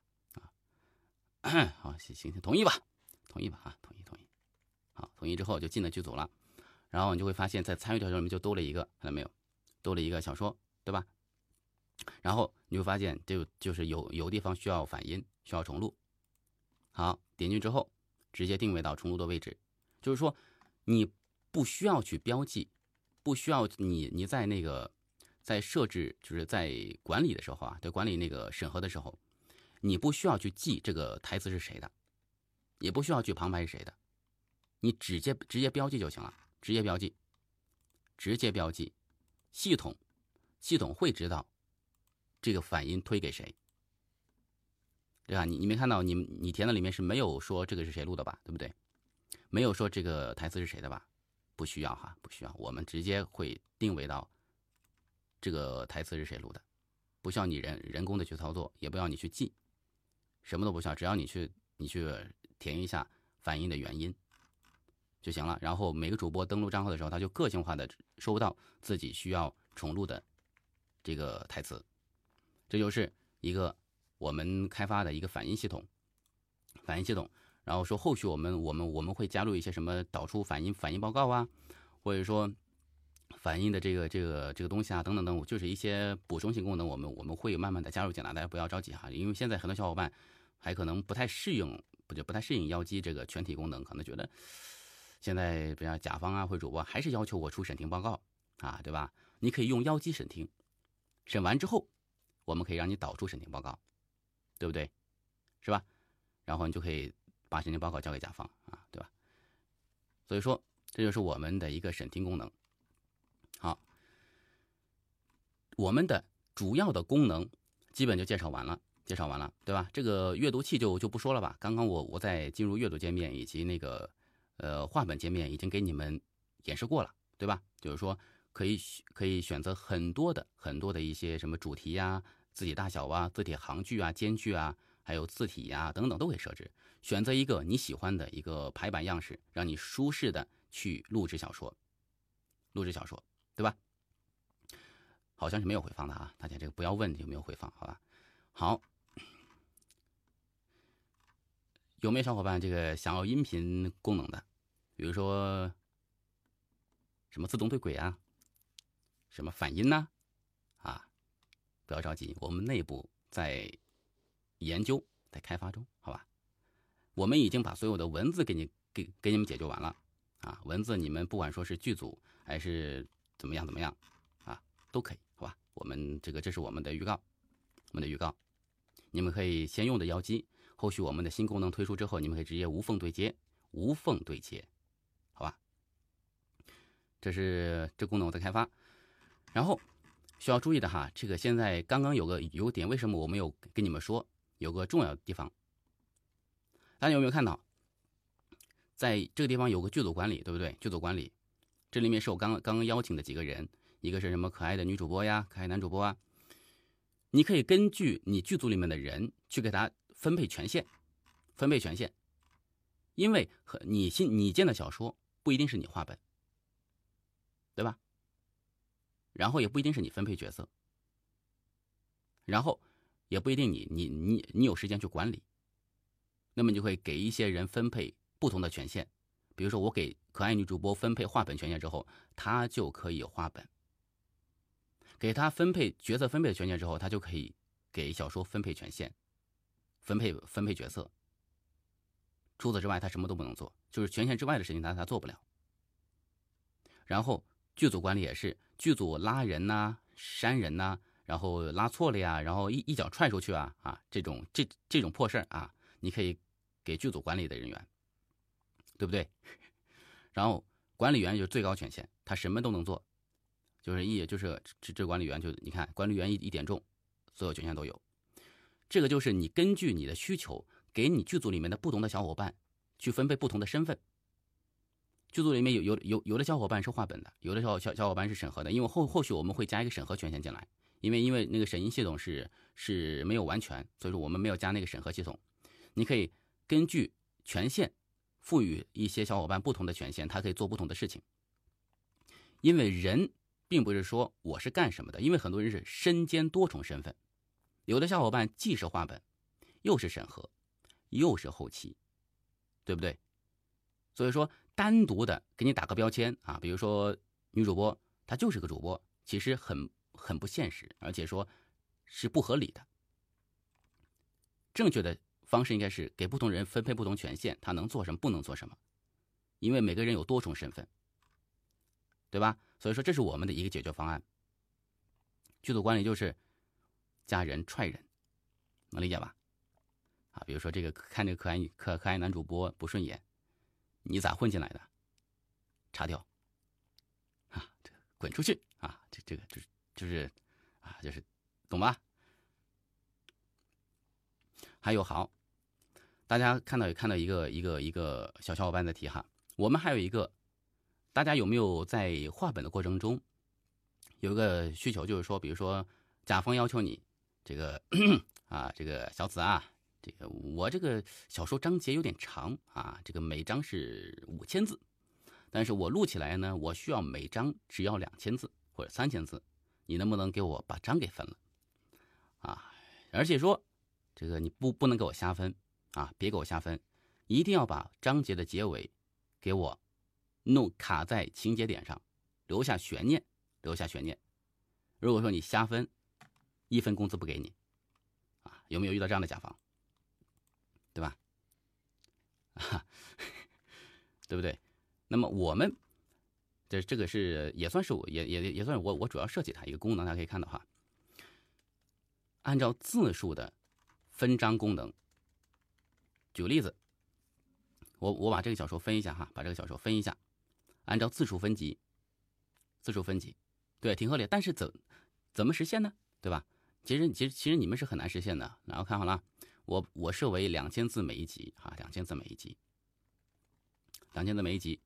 啊，好，行行行，同意吧，同意吧，啊，同意同意。好，同意之后就进了剧组了，然后你就会发现，在参与条件里面就多了一个，看到没有？多了一个小说，对吧？然后你会发现，就就是有有地方需要反音，需要重录。好，点进去之后，直接定位到重录的位置，就是说你不需要去标记，不需要你你在那个在设置，就是在管理的时候啊，在管理那个审核的时候，你不需要去记这个台词是谁的，也不需要去旁白是谁的。你直接直接标记就行了，直接标记，直接标记，系统系统会知道这个反音推给谁，对吧？你你没看到你你填的里面是没有说这个是谁录的吧？对不对？没有说这个台词是谁的吧？不需要哈，不需要，我们直接会定位到这个台词是谁录的，不需要你人人工的去操作，也不要你去记，什么都不需要，只要你去你去填一下反应的原因。就行了。然后每个主播登录账号的时候，他就个性化的收到自己需要重录的这个台词。这就是一个我们开发的一个反应系统，反应系统。然后说后续我们我们我们会加入一些什么导出反应反应报告啊，或者说反应的这个这个这个东西啊等等等，就是一些补充性功能，我们我们会慢慢的加入进来，大家不要着急哈，因为现在很多小伙伴还可能不太适应，不就不太适应妖姬这个全体功能，可能觉得。现在，比如甲方啊或者主播还是要求我出审听报告啊，对吧？你可以用妖姬审听，审完之后，我们可以让你导出审听报告，对不对？是吧？然后你就可以把审听报告交给甲方啊，对吧？所以说，这就是我们的一个审听功能。好，我们的主要的功能基本就介绍完了，介绍完了，对吧？这个阅读器就就不说了吧。刚刚我我在进入阅读界面以及那个。呃，画本界面已经给你们演示过了，对吧？就是说可以可以选择很多的很多的一些什么主题呀、字体大小啊、字体行距啊、间距啊，还有字体呀等等都可以设置。选择一个你喜欢的一个排版样式，让你舒适的去录制小说，录制小说，对吧？好像是没有回放的啊，大家这个不要问有没有回放，好吧？好。有没有小伙伴这个想要音频功能的？比如说什么自动对轨啊，什么反音呐？不要着急，我们内部在研究，在开发中，好吧？我们已经把所有的文字给你给给你们解决完了啊，文字你们不管说是剧组还是怎么样怎么样啊，都可以，好吧？我们这个这是我们的预告，我们的预告，你们可以先用的妖姬。后续我们的新功能推出之后，你们可以直接无缝对接，无缝对接，好吧？这是这功能我在开发，然后需要注意的哈，这个现在刚刚有个有点，为什么我没有跟你们说？有个重要的地方，大家有没有看到？在这个地方有个剧组管理，对不对？剧组管理，这里面是我刚刚邀请的几个人，一个是什么可爱的女主播呀，可爱男主播啊，你可以根据你剧组里面的人去给他。分配权限，分配权限，因为和你新你建的小说不一定是你画本，对吧？然后也不一定是你分配角色，然后也不一定你你你你有时间去管理，那么你就会给一些人分配不同的权限，比如说我给可爱女主播分配画本权限之后，她就可以画本；给她分配角色分配的权限之后，她就可以给小说分配权限。分配分配角色，除此之外，他什么都不能做，就是权限之外的事情，他他做不了。然后剧组管理也是，剧组拉人呐、删人呐，然后拉错了呀，然后一一脚踹出去啊啊，这种这这种破事儿啊，你可以给剧组管理的人员，对不对？然后管理员就是最高权限，他什么都能做，就是一就是这这管理员就你看，管理员一一点中，所有权限都有。这个就是你根据你的需求，给你剧组里面的不同的小伙伴去分配不同的身份。剧组里面有有有有的小伙伴是画本的，有的小小小伙伴是审核的，因为后后续我们会加一个审核权限进来，因为因为那个审音系统是是没有完全，所以说我们没有加那个审核系统。你可以根据权限赋予一些小伙伴不同的权限，他可以做不同的事情。因为人并不是说我是干什么的，因为很多人是身兼多重身份。有的小伙伴既是画本，又是审核，又是后期，对不对？所以说，单独的给你打个标签啊，比如说女主播，她就是个主播，其实很很不现实，而且说是不合理的。正确的方式应该是给不同人分配不同权限，他能做什么，不能做什么，因为每个人有多重身份，对吧？所以说，这是我们的一个解决方案。剧组管理就是。加人踹人，能理解吧？啊，比如说这个看这个可爱可可爱男主播不顺眼，你咋混进来的？查掉，啊，滚出去啊！这这个就是就是啊，就是懂吧？还有好，大家看到有看到一个一个一个小小伙伴在提哈，我们还有一个，大家有没有在画本的过程中有一个需求，就是说，比如说甲方要求你。这个 啊，这个小紫啊，这个我这个小说章节有点长啊，这个每章是五千字，但是我录起来呢，我需要每章只要两千字或者三千字，你能不能给我把章给分了？啊，而且说这个你不不能给我瞎分啊，别给我瞎分，一定要把章节的结尾给我弄卡在情节点上，留下悬念，留下悬念。如果说你瞎分。一分工资不给你，啊，有没有遇到这样的甲方？对吧？啊，对不对？那么我们这这个是也算是我也也也算是我我主要设计它一个功能，大家可以看到哈。按照字数的分章功能，举个例子，我我把这个小说分一下哈，把这个小说分一下，按照字数分级，字数分级，对，挺合理。但是怎怎么实现呢？对吧？其实，其实，其实你们是很难实现的。然后看好了，我我设为两千字每一集啊，两千字每一集，两千字每一集，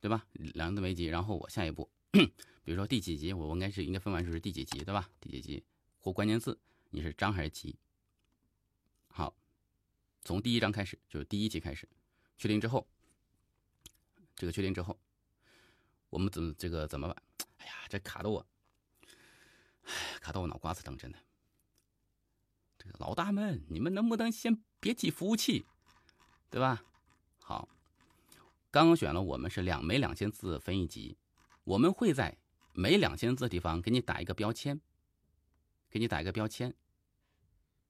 对吧？两千字每一集。然后我下一步，比如说第几集，我应该是应该分完就是第几集，对吧？第几集或关键字，你是章还是集？好，从第一章开始，就是第一集开始，确定之后，这个确定之后，我们怎么这个怎么办？哎呀，这卡的我。哎卡到我脑瓜子疼，真的。老大们，你们能不能先别起服务器，对吧？好，刚刚选了，我们是两每两千字分一集，我们会在每两千字地方给你打一个标签，给你打一个标签，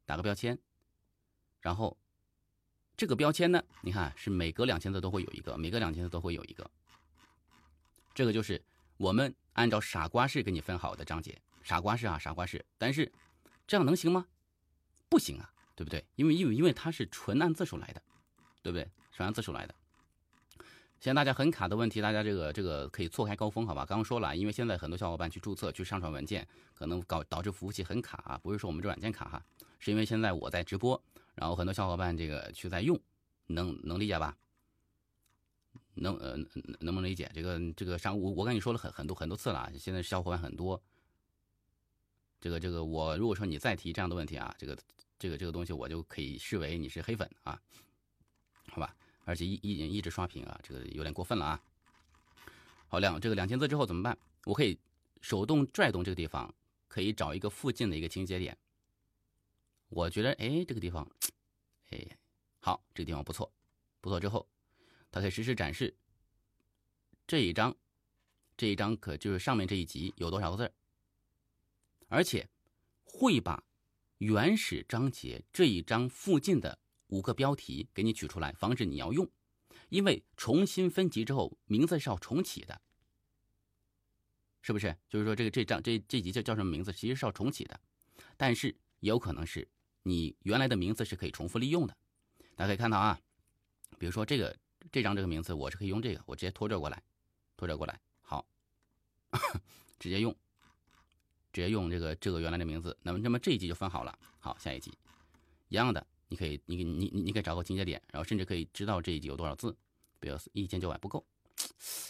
打个标签，然后这个标签呢，你看是每隔两千字都会有一个，每隔两千字都会有一个，这个就是我们按照傻瓜式给你分好的章节。傻瓜式啊，傻瓜式，但是这样能行吗？不行啊，对不对？因为因为因为它是纯按字数来的，对不对？纯按字数来的。现在大家很卡的问题，大家这个这个可以错开高峰，好吧？刚刚说了，因为现在很多小伙伴去注册、去上传文件，可能搞导致服务器很卡啊。不是说我们这软件卡哈，是因为现在我在直播，然后很多小伙伴这个去在用，能能理解吧？能呃能不能理解？这个这个上我我跟你说了很很多很多次了，现在小伙伴很多。这个这个，我如果说你再提这样的问题啊，这个这个这个东西，我就可以视为你是黑粉啊，好吧？而且一一一直刷屏啊，这个有点过分了啊。好，两这个两千字之后怎么办？我可以手动拽动这个地方，可以找一个附近的一个情节点。我觉得，哎，这个地方，哎，好，这个地方不错，不错。之后，它可以实时展示这一章，这一章可就是上面这一集有多少个字儿。而且会把原始章节这一章附近的五个标题给你取出来，防止你要用，因为重新分级之后名字是要重启的，是不是？就是说这个这章这这集叫叫什么名字，其实是要重启的，但是也有可能是你原来的名字是可以重复利用的。大家可以看到啊，比如说这个这张这个名字，我是可以用这个，我直接拖着过来，拖着过来，好，直接用。直接用这个这个原来的名字，那么那么这一集就分好了。好，下一集一样的，你可以你你你你可以找个情节点，然后甚至可以知道这一集有多少字。比如一千九百不够，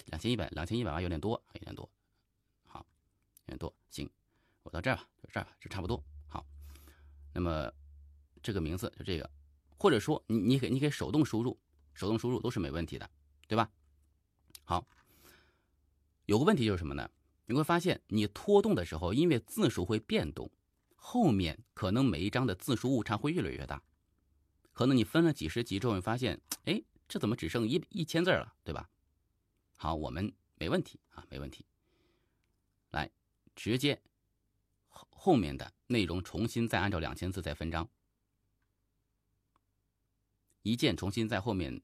两千一百两千一百万有点多，有点多。好，有点多，行，我到这儿吧，就这儿就差不多。好，那么这个名字就这个，或者说你你可以你可以手动输入，手动输入都是没问题的，对吧？好，有个问题就是什么呢？你会发现，你拖动的时候，因为字数会变动，后面可能每一张的字数误差会越来越大。可能你分了几十集之后，你发现，哎，这怎么只剩一一千字了，对吧？好，我们没问题啊，没问题。来，直接后后面的内容重新再按照两千字再分章，一键重新在后面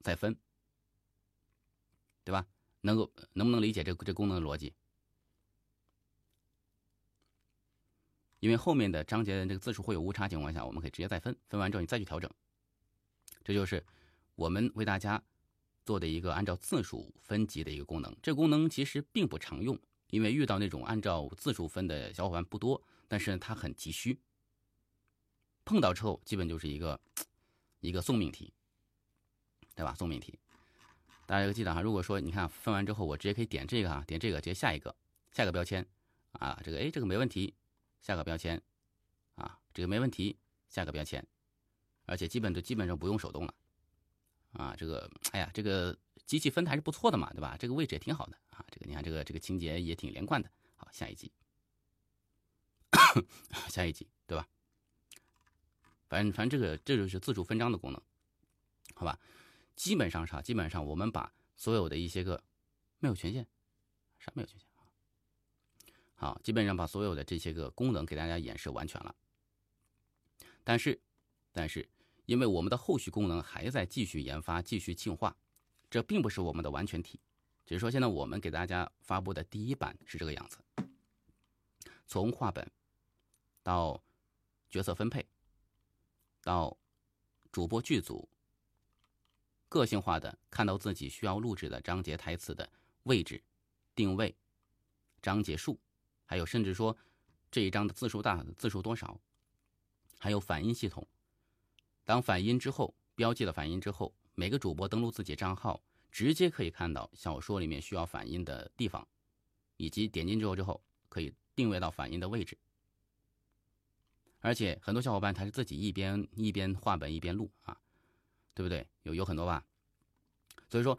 再分，对吧？能够能不能理解这这功能的逻辑？因为后面的章节的这个字数会有误差情况下，我们可以直接再分，分完之后你再去调整。这就是我们为大家做的一个按照字数分级的一个功能。这个功能其实并不常用，因为遇到那种按照字数分的小伙伴不多，但是它很急需。碰到之后，基本就是一个一个送命题，对吧？送命题，大家要记得哈。如果说你看分完之后，我直接可以点这个啊，点这个，直接下一个，下一个标签啊，这个哎，这个没问题。下个标签，啊，这个没问题。下个标签，而且基本都基本上不用手动了，啊，这个，哎呀，这个机器分的还是不错的嘛，对吧？这个位置也挺好的啊，这个你看，这个这个情节也挺连贯的。好，下一集，下一集，对吧？反正反正这个这就是自主分章的功能，好吧？基本上啥？基本上我们把所有的一些个没有权限，啥没有权限？好，基本上把所有的这些个功能给大家演示完全了。但是，但是，因为我们的后续功能还在继续研发、继续进化，这并不是我们的完全体。只是说，现在我们给大家发布的第一版是这个样子：从画本到角色分配，到主播剧组，个性化的看到自己需要录制的章节台词的位置、定位、章节数。还有，甚至说这一章的字数大，字数多少？还有反音系统，当反音之后，标记了反音之后，每个主播登录自己账号，直接可以看到小说里面需要反音的地方，以及点进之后之后可以定位到反音的位置。而且很多小伙伴他是自己一边一边画本一边录啊，对不对？有有很多吧？所以说，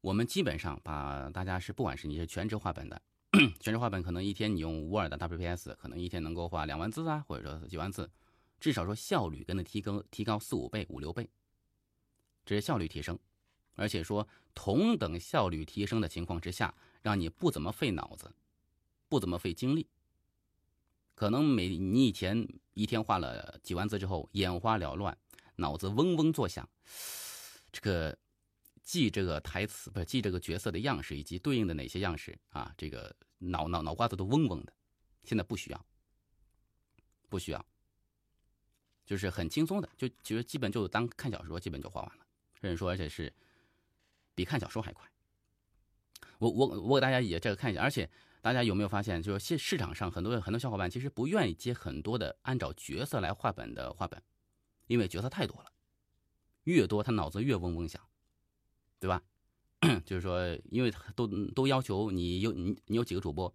我们基本上把大家是不管是你是全职画本的。全职画本可能一天你用乌尔的 WPS，可能一天能够画两万字啊，或者说几万字，至少说效率跟它提高提高四五倍、五六倍，这是效率提升。而且说同等效率提升的情况之下，让你不怎么费脑子，不怎么费精力。可能每你以前一天画了几万字之后，眼花缭乱，脑子嗡嗡作响，这个。记这个台词不是记这个角色的样式以及对应的哪些样式啊？这个脑脑脑瓜子都嗡嗡的。现在不需要，不需要，就是很轻松的，就其实基本就当看小说，基本就画完了。甚至说，而且是比看小说还快。我我我给大家也这个看一下，而且大家有没有发现，就是现市场上很多很多小伙伴其实不愿意接很多的按照角色来画本的画本，因为角色太多了，越多他脑子越嗡嗡响。对吧？就是说，因为都都要求你有你你有几个主播？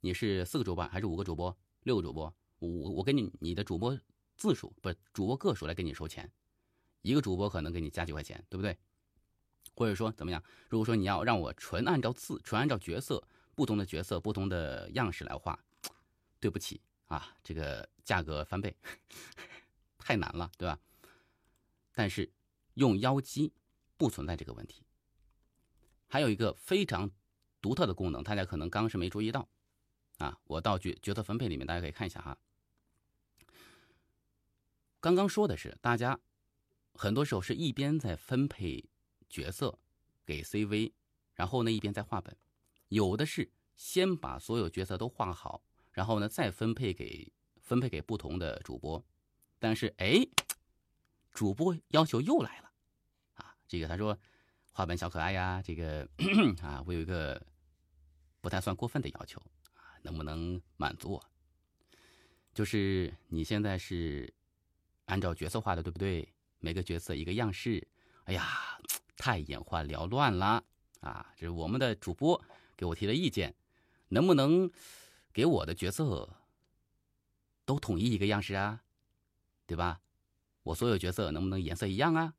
你是四个主播还是五个主播？六个主播？我我给你你的主播字数不是主播个数来给你收钱，一个主播可能给你加几块钱，对不对？或者说怎么样？如果说你要让我纯按照字，纯按照角色不同的角色不同的样式来画，对不起啊，这个价格翻倍，太难了，对吧？但是用妖姬。不存在这个问题。还有一个非常独特的功能，大家可能刚是没注意到，啊，我道具角色分配里面，大家可以看一下哈。刚刚说的是大家很多时候是一边在分配角色给 CV，然后呢一边在画本，有的是先把所有角色都画好，然后呢再分配给分配给不同的主播。但是哎，主播要求又来了！这个他说画本小可爱呀，这个 啊我有一个不太算过分的要求啊，能不能满足我？就是你现在是按照角色画的，对不对？每个角色一个样式，哎呀，太眼花缭乱了啊！这是我们的主播给我提的意见，能不能给我的角色都统一一个样式啊？对吧？我所有角色能不能颜色一样啊？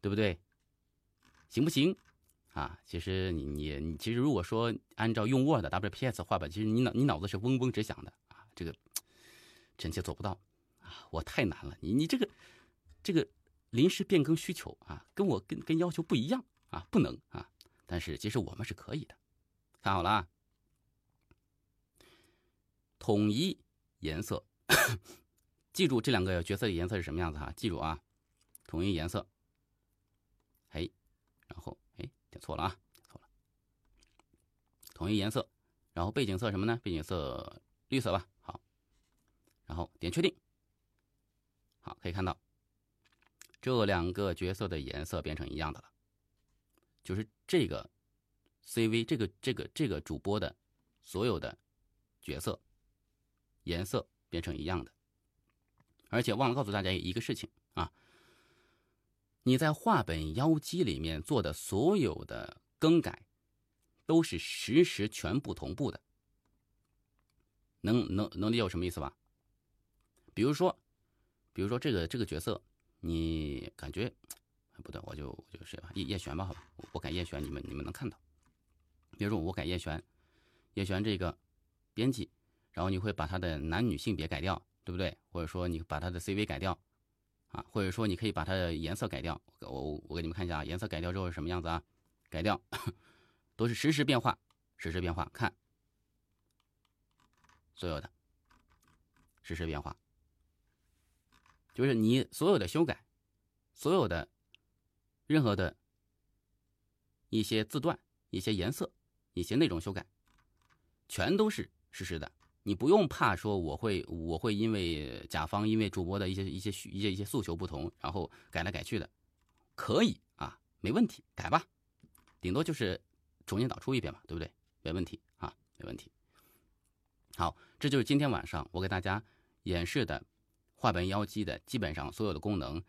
对不对？行不行？啊，其实你你你，其实如果说按照用 Word、WPS 画吧，其实你脑你脑子是嗡嗡直响的啊。这个臣妾做不到啊，我太难了。你你这个这个临时变更需求啊，跟我跟跟要求不一样啊，不能啊。但是其实我们是可以的。看好了啊，统一颜色。记住这两个角色的颜色是什么样子哈？记住啊，统一颜色。然后哎，点错了啊，点错了。统一颜色，然后背景色什么呢？背景色绿色吧。好，然后点确定。好，可以看到这两个角色的颜色变成一样的了，就是这个 CV 这个这个这个主播的所有的角色颜色变成一样的。而且忘了告诉大家一个事情，你在画本妖姬里面做的所有的更改，都是实时全部同步的。能能能理解我什么意思吧？比如说，比如说这个这个角色，你感觉不对，我就我就谁吧，叶叶璇吧，好吧，我改叶璇，你们你们能看到。比如说我改叶璇，叶璇这个编辑，然后你会把他的男女性别改掉。对不对？或者说你把他的 CV 改掉，啊，或者说你可以把它的颜色改掉。我我给你们看一下啊，颜色改掉之后是什么样子啊？改掉，都是实时变化，实时变化。看，所有的实时变化，就是你所有的修改，所有的任何的一些字段、一些颜色、一些内容修改，全都是实时的。你不用怕说我会我会因为甲方因为主播的一些一些一些一些诉求不同，然后改来改去的，可以啊，没问题，改吧，顶多就是重新导出一遍嘛，对不对？没问题啊，没问题。好，这就是今天晚上我给大家演示的画本妖姬的基本上所有的功能，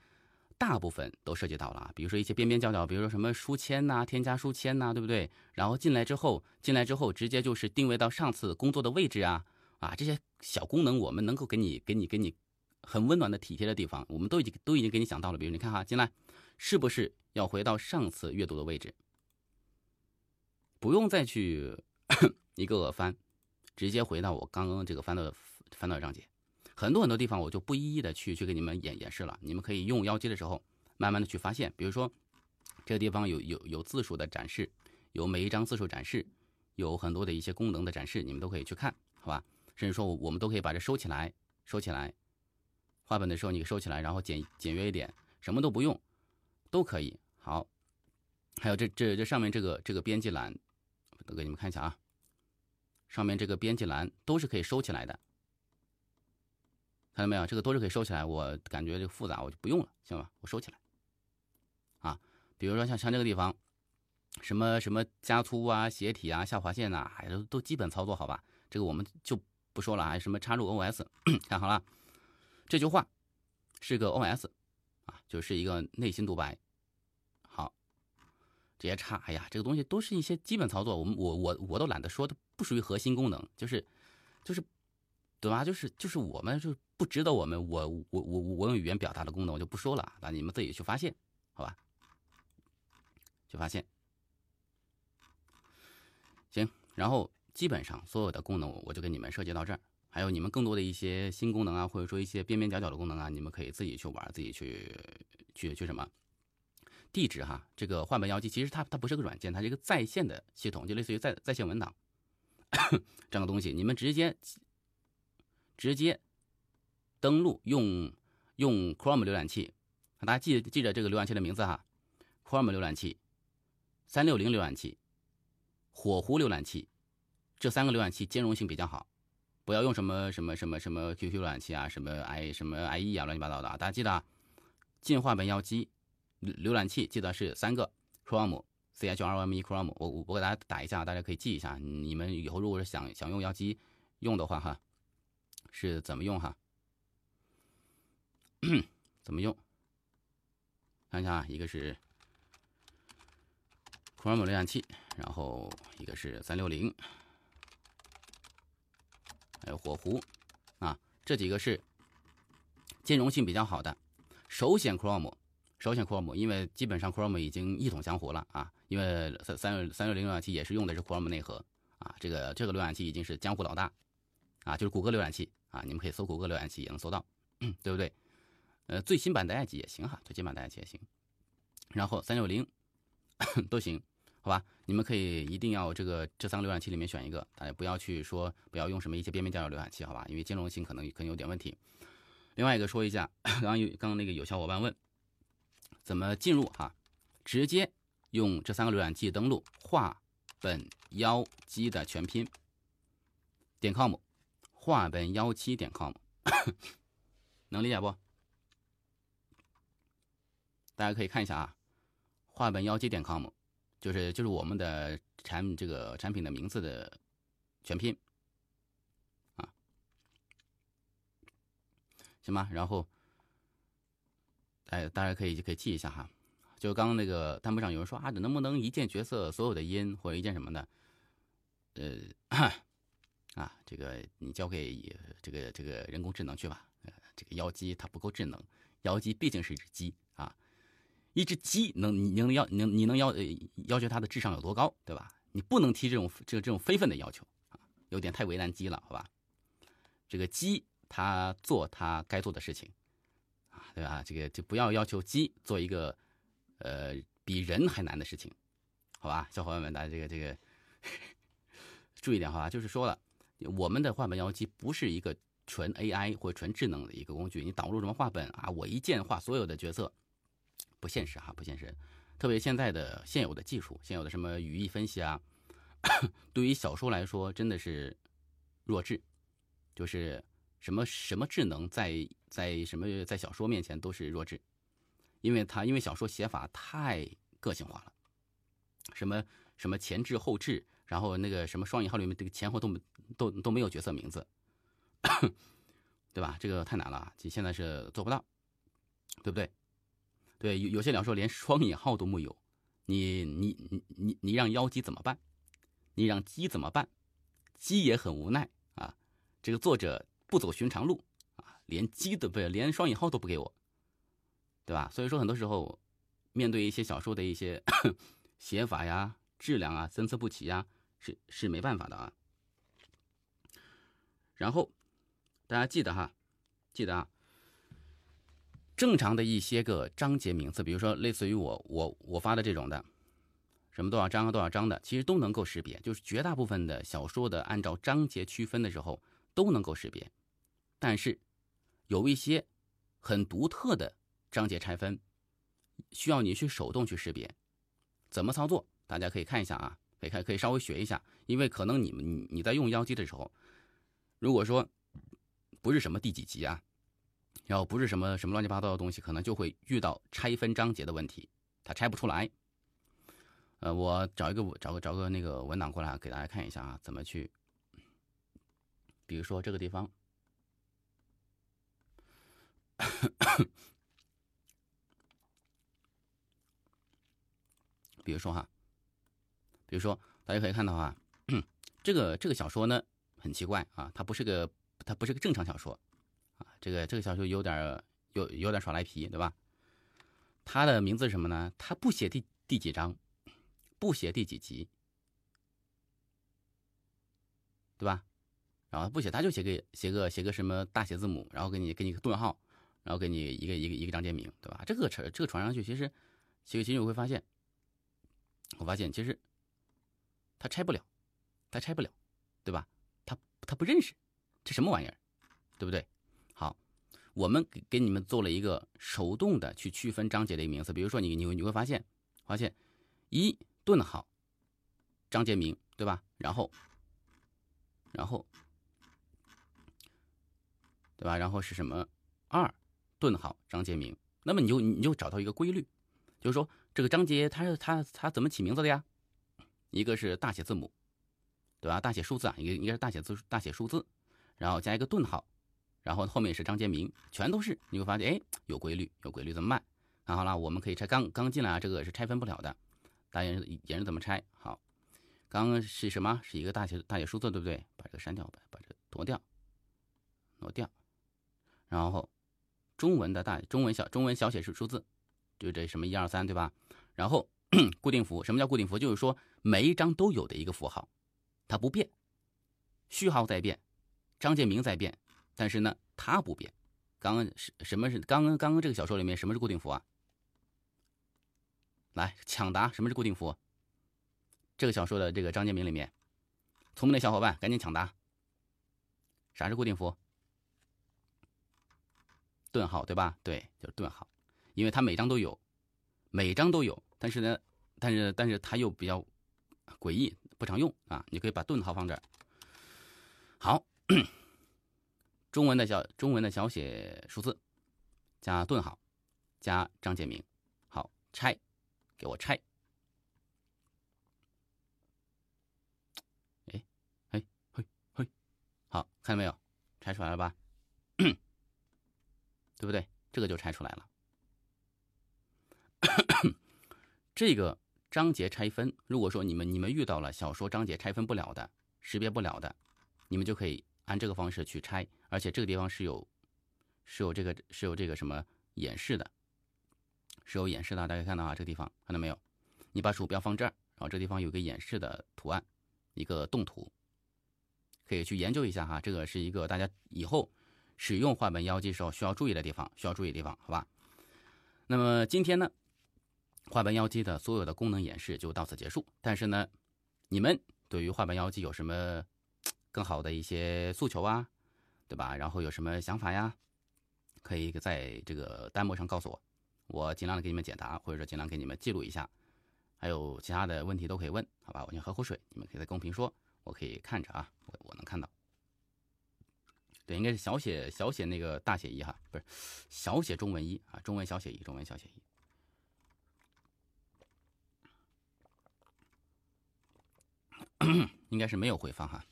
大部分都涉及到了啊，比如说一些边边角角，比如说什么书签呐，添加书签呐，对不对？然后进来之后，进来之后直接就是定位到上次工作的位置啊。啊，这些小功能我们能够给你、给你、给你很温暖的体贴的地方，我们都已经都已经给你想到了。比如你看哈，进来是不是要回到上次阅读的位置？不用再去 一个个翻，直接回到我刚刚这个翻到翻到的章节。很多很多地方我就不一一的去去给你们演演示了，你们可以用妖姬的时候慢慢的去发现。比如说这个地方有有有字数的展示，有每一张字数展示，有很多的一些功能的展示，你们都可以去看，好吧？甚至说，我我们都可以把这收起来，收起来。画本的时候，你收起来，然后简简约一点，什么都不用，都可以。好，还有这这这上面这个这个编辑栏，都给你们看一下啊。上面这个编辑栏都是可以收起来的，看到没有？这个都是可以收起来。我感觉这个复杂，我就不用了，行吧？我收起来。啊，比如说像像这个地方，什么什么加粗啊、斜体啊、下划线呐，哎，都都基本操作好吧？这个我们就。不说了啊，什么插入 OS，看好了，这句话是个 OS 啊，就是一个内心独白。好，直接插。哎呀，这个东西都是一些基本操作，我们我我我都懒得说，它不属于核心功能，就是就是对吧？就是就是我们就不值得我们我我我我用语言表达的功能，我就不说了，那你们自己去发现，好吧？去发现。行，然后。基本上所有的功能我就给你们设计到这儿，还有你们更多的一些新功能啊，或者说一些边边角角的功能啊，你们可以自己去玩，自己去去去什么？地址哈，这个换本妖姬其实它它不是个软件，它是一个在线的系统，就类似于在在线文档 这样的东西，你们直接直接登录用用 Chrome 浏览器，大家记记着这个浏览器的名字哈，Chrome 浏览器、三六零浏览器、火狐浏览器，这三个浏览器兼容性比较好。不要用什么什么什么什么 QQ 浏览器啊，什么 i 什么 IE 啊，乱七八糟的啊！大家记得啊，进化本妖姬浏览器记得是三个 Chrome C H R O M E Chrome，我我我给大家打一下，大家可以记一下。你们以后如果是想想用妖姬用的话哈，是怎么用哈？怎么用？看一下啊，一个是 Chrome 浏览器，然后一个是三六零。还有火狐，啊，这几个是兼容性比较好的。首选 Chrome，首选 Chrome，因为基本上 Chrome 已经一统江湖了啊。因为三三六三六零浏览器也是用的是 Chrome 内核啊，这个这个浏览器已经是江湖老大啊，就是谷歌浏览器啊，你们可以搜谷歌浏览器也能搜到，对不对？呃，最新版的 Edge 也行哈，最新版的 Edge 也行，然后三六零 都行。好吧，你们可以一定要这个这三个浏览器里面选一个，大家不要去说不要用什么一些边边角角浏览器，好吧？因为兼容性可能可能有点问题。另外一个说一下，刚刚有刚刚那个有小伙伴问怎么进入哈，直接用这三个浏览器登录画本妖姬的全拼点 com，画本妖姬点 com，能理解不？大家可以看一下啊，画本妖姬点 com。就是就是我们的产这个产品的名字的全拼啊，行吧？然后，哎，大家可以就可以记一下哈。就刚刚那个弹幕上有人说啊，能不能一键角色所有的音或者一键什么的？呃，啊，这个你交给这个这个人工智能去吧。这个妖姬它不够智能，妖姬毕竟是只鸡。一只鸡能你能要能你能要要求它的智商有多高，对吧？你不能提这种这这种非分的要求啊，有点太为难鸡了，好吧？这个鸡它做它该做的事情啊，对吧？这个就不要要求鸡做一个呃比人还难的事情，好吧？小伙伴们，大家这个这个 注意点好吧？就是说了，我们的画本妖姬不是一个纯 AI 或纯智能的一个工具，你导入什么画本啊？我一键画所有的角色。不现实哈，不现实。特别现在的现有的技术，现有的什么语义分析啊，对于小说来说真的是弱智。就是什么什么智能在在什么在小说面前都是弱智，因为它因为小说写法太个性化了，什么什么前置后置，然后那个什么双引号里面这个前后都都都没有角色名字，对吧？这个太难了，现在是做不到，对不对？对，有有些小说连双引号都木有，你你你你你让妖姬怎么办？你让鸡怎么办？鸡也很无奈啊。这个作者不走寻常路啊，连鸡都不连双引号都不给我，对吧？所以说很多时候，面对一些小说的一些 写法呀、质量啊参差不齐呀，是是没办法的啊。然后大家记得哈，记得啊。正常的一些个章节名字，比如说类似于我我我发的这种的，什么多少章啊多少章的，其实都能够识别。就是绝大部分的小说的按照章节区分的时候都能够识别，但是有一些很独特的章节拆分，需要你去手动去识别。怎么操作？大家可以看一下啊，可以看可以稍微学一下，因为可能你们你你在用妖姬的时候，如果说不是什么第几集啊。然后不是什么什么乱七八糟的东西，可能就会遇到拆分章节的问题，它拆不出来。呃，我找一个找个找个那个文档过来给大家看一下啊，怎么去。比如说这个地方，比如说哈，比如说大家可以看到啊，这个这个小说呢很奇怪啊，它不是个它不是个正常小说。这个这个小说有点有有点耍赖皮，对吧？他的名字是什么呢？他不写第第几章，不写第几集，对吧？然后不写，他就写个写个写个什么大写字母，然后给你给你个顿号，然后给你一个一个一个章节名，对吧？这个传这个传上去，其实其实其实我会发现，我发现其实他拆不了，他拆不了，对吧？他他不认识这什么玩意儿，对不对？我们给给你们做了一个手动的去区分章节的一个名词。比如说，你你你会发现，发现一顿号，章节名，对吧？然后，然后，对吧？然后是什么？二顿号章节名。那么你就你就找到一个规律，就是说这个章节它是它它怎么起名字的呀？一个是大写字母，对吧？大写数字啊，一个应该是大写字大写数字，然后加一个顿号，然后后面是张建明，全都是你会发现，哎，有规律，有规律怎么办？看好了，我们可以拆，刚刚进来啊，这个是拆分不了的，大家也是怎么拆？好，刚刚是什么？是一个大写大写数字，对不对？把这个删掉，把把这个挪掉，挪掉，然后。中文的大中文小中文小写是数字，就这什么一二三对吧？然后 固定符，什么叫固定符？就是说每一章都有的一个符号，它不变，序号在变，章节名在变，但是呢它不变。刚刚是什么是刚刚刚刚这个小说里面什么是固定符啊？来抢答，什么是固定符？这个小说的这个章节名里面，聪明的小伙伴赶紧抢答，啥是固定符？顿号对吧？对，就是顿号，因为它每张都有，每张都有，但是呢，但是但是它又比较诡异，不常用啊。你可以把顿号放这儿。好，中文的小中文的小写数字加顿号加章节名。好，拆，给我拆。哎，嘿，嘿，嘿，好，看到没有？拆出来了吧？对不对？这个就拆出来了。这个章节拆分，如果说你们你们遇到了小说章节拆分不了的、识别不了的，你们就可以按这个方式去拆。而且这个地方是有是有这个是有这个什么演示的，是有演示的。大家看到啊，这个地方看到没有？你把鼠标放这儿，然后这地方有个演示的图案，一个动图，可以去研究一下哈。这个是一个大家以后。使用画本妖姬时候需要注意的地方，需要注意的地方，好吧？那么今天呢，画本妖姬的所有的功能演示就到此结束。但是呢，你们对于画本妖姬有什么更好的一些诉求啊，对吧？然后有什么想法呀？可以在这个弹幕上告诉我，我尽量的给你们解答，或者说尽量给你们记录一下。还有其他的问题都可以问，好吧？我先喝口水，你们可以在公屏说，我可以看着啊，我我能看到。对，应该是小写小写那个大写一哈，不是小写中文一啊，中文小写一，中文小写一，应该是没有回放哈。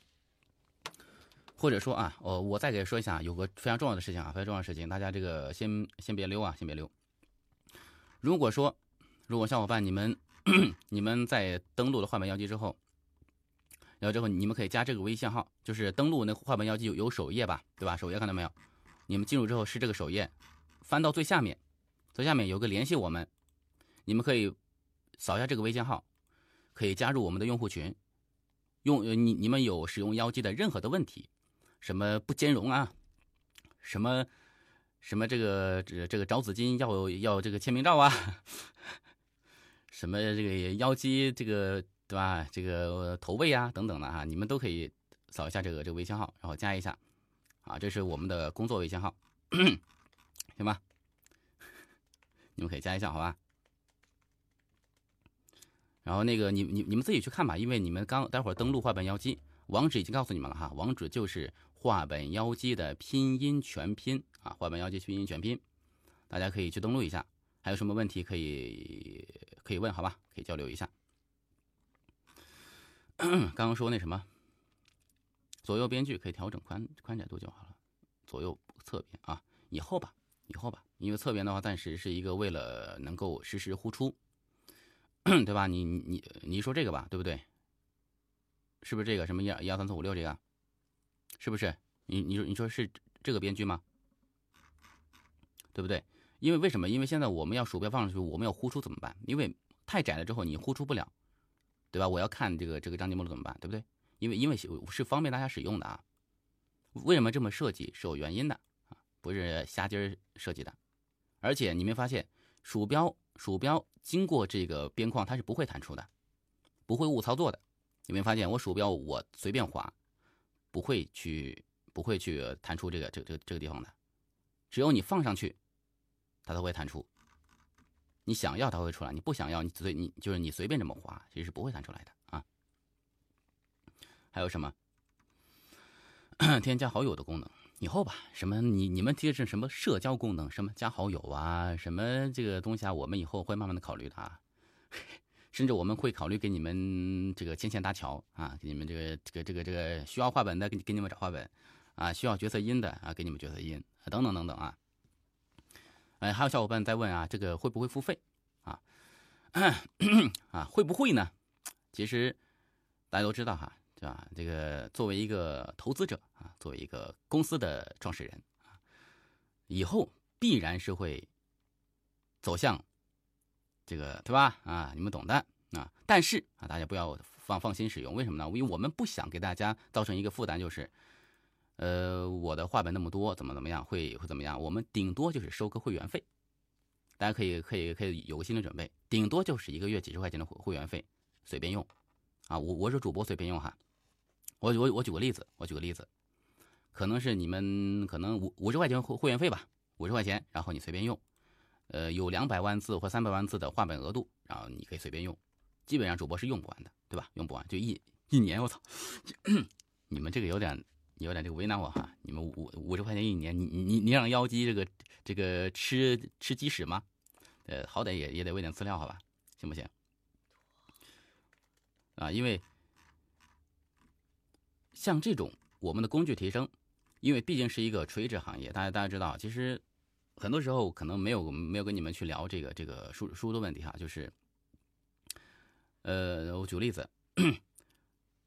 或者说啊，我我再给说一下，有个非常重要的事情啊，非常重要的事情，大家这个先先别溜啊，先别溜。如果说如果小伙伴你们你们在登录了画本妖姬之后。然后之后，你们可以加这个微信号，就是登录那画本妖姬有有首页吧，对吧？首页看到没有？你们进入之后是这个首页，翻到最下面，最下面有个联系我们，你们可以扫一下这个微信号，可以加入我们的用户群。用你你们有使用妖姬的任何的问题，什么不兼容啊，什么什么这个这个找紫金要要这个签名照啊，什么这个妖姬这个。对吧？这个投喂啊，等等的哈，你们都可以扫一下这个这个微信号，然后加一下，啊，这是我们的工作微信号，行吧？你们可以加一下，好吧？然后那个你你你们自己去看吧，因为你们刚待会儿登录画本妖姬，网址已经告诉你们了哈，网址就是画本妖姬的拼音全拼啊，画本妖姬拼音全拼，大家可以去登录一下，还有什么问题可以可以问，好吧？可以交流一下。刚刚说那什么，左右边距可以调整宽宽窄度就好了，左右侧边啊，以后吧，以后吧，因为侧边的话暂时是一个为了能够实时呼出，对吧？你你你说这个吧，对不对？是不是这个什么一二一二三四五六这个？是不是？你你说你说是这个编剧吗？对不对？因为为什么？因为现在我们要鼠标放上去，我们要呼出怎么办？因为太窄了之后你呼出不了。对吧？我要看这个这个章节目录怎么办？对不对？因为因为是方便大家使用的啊。为什么这么设计是有原因的啊？不是瞎鸡儿设计的。而且你没发现鼠标鼠标经过这个边框它是不会弹出的，不会误操作的。有没有发现我鼠标我随便划，不会去不会去弹出这个这个这个这个地方的，只有你放上去，它才会弹出。你想要它会出来，你不想要你随你就是你随便这么滑，其实是不会弹出来的啊。还有什么？添加好友的功能，以后吧，什么你你们提的是什么社交功能？什么加好友啊？什么这个东西啊？我们以后会慢慢的考虑的啊。甚至我们会考虑给你们这个牵线搭桥啊，给你们这个这个这个这个需要画本的给给你们找画本，啊，需要角色音的啊给你们角色音，等等等等啊。哎，还有小伙伴在问啊，这个会不会付费啊？啊，会不会呢？其实大家都知道哈，对吧？这个作为一个投资者啊，作为一个公司的创始人啊，以后必然是会走向。这个对吧？啊，你们懂的啊。但是啊，大家不要放放心使用，为什么呢？因为我们不想给大家造成一个负担，就是，呃，我的话本那么多，怎么怎么样，会会怎么样？我们顶多就是收个会员费，大家可以可以可以有个心理准备，顶多就是一个月几十块钱的会会员费，随便用，啊，我我是主播随便用哈。我我我举个例子，我举个例子，可能是你们可能五五十块钱会会员费吧，五十块钱，然后你随便用。呃，有两百万字或三百万字的画本额度，然后你可以随便用，基本上主播是用不完的，对吧？用不完就一一年，我操！你们这个有点有点这个为难我哈，你们五五十块钱一年，你你你让妖姬这个这个吃吃鸡屎吗？呃，好歹也也得喂点饲料好吧，行不行？啊，因为像这种我们的工具提升，因为毕竟是一个垂直行业，大家大家知道，其实。很多时候可能没有没有跟你们去聊这个这个书书的问题哈，就是，呃，我举个例子，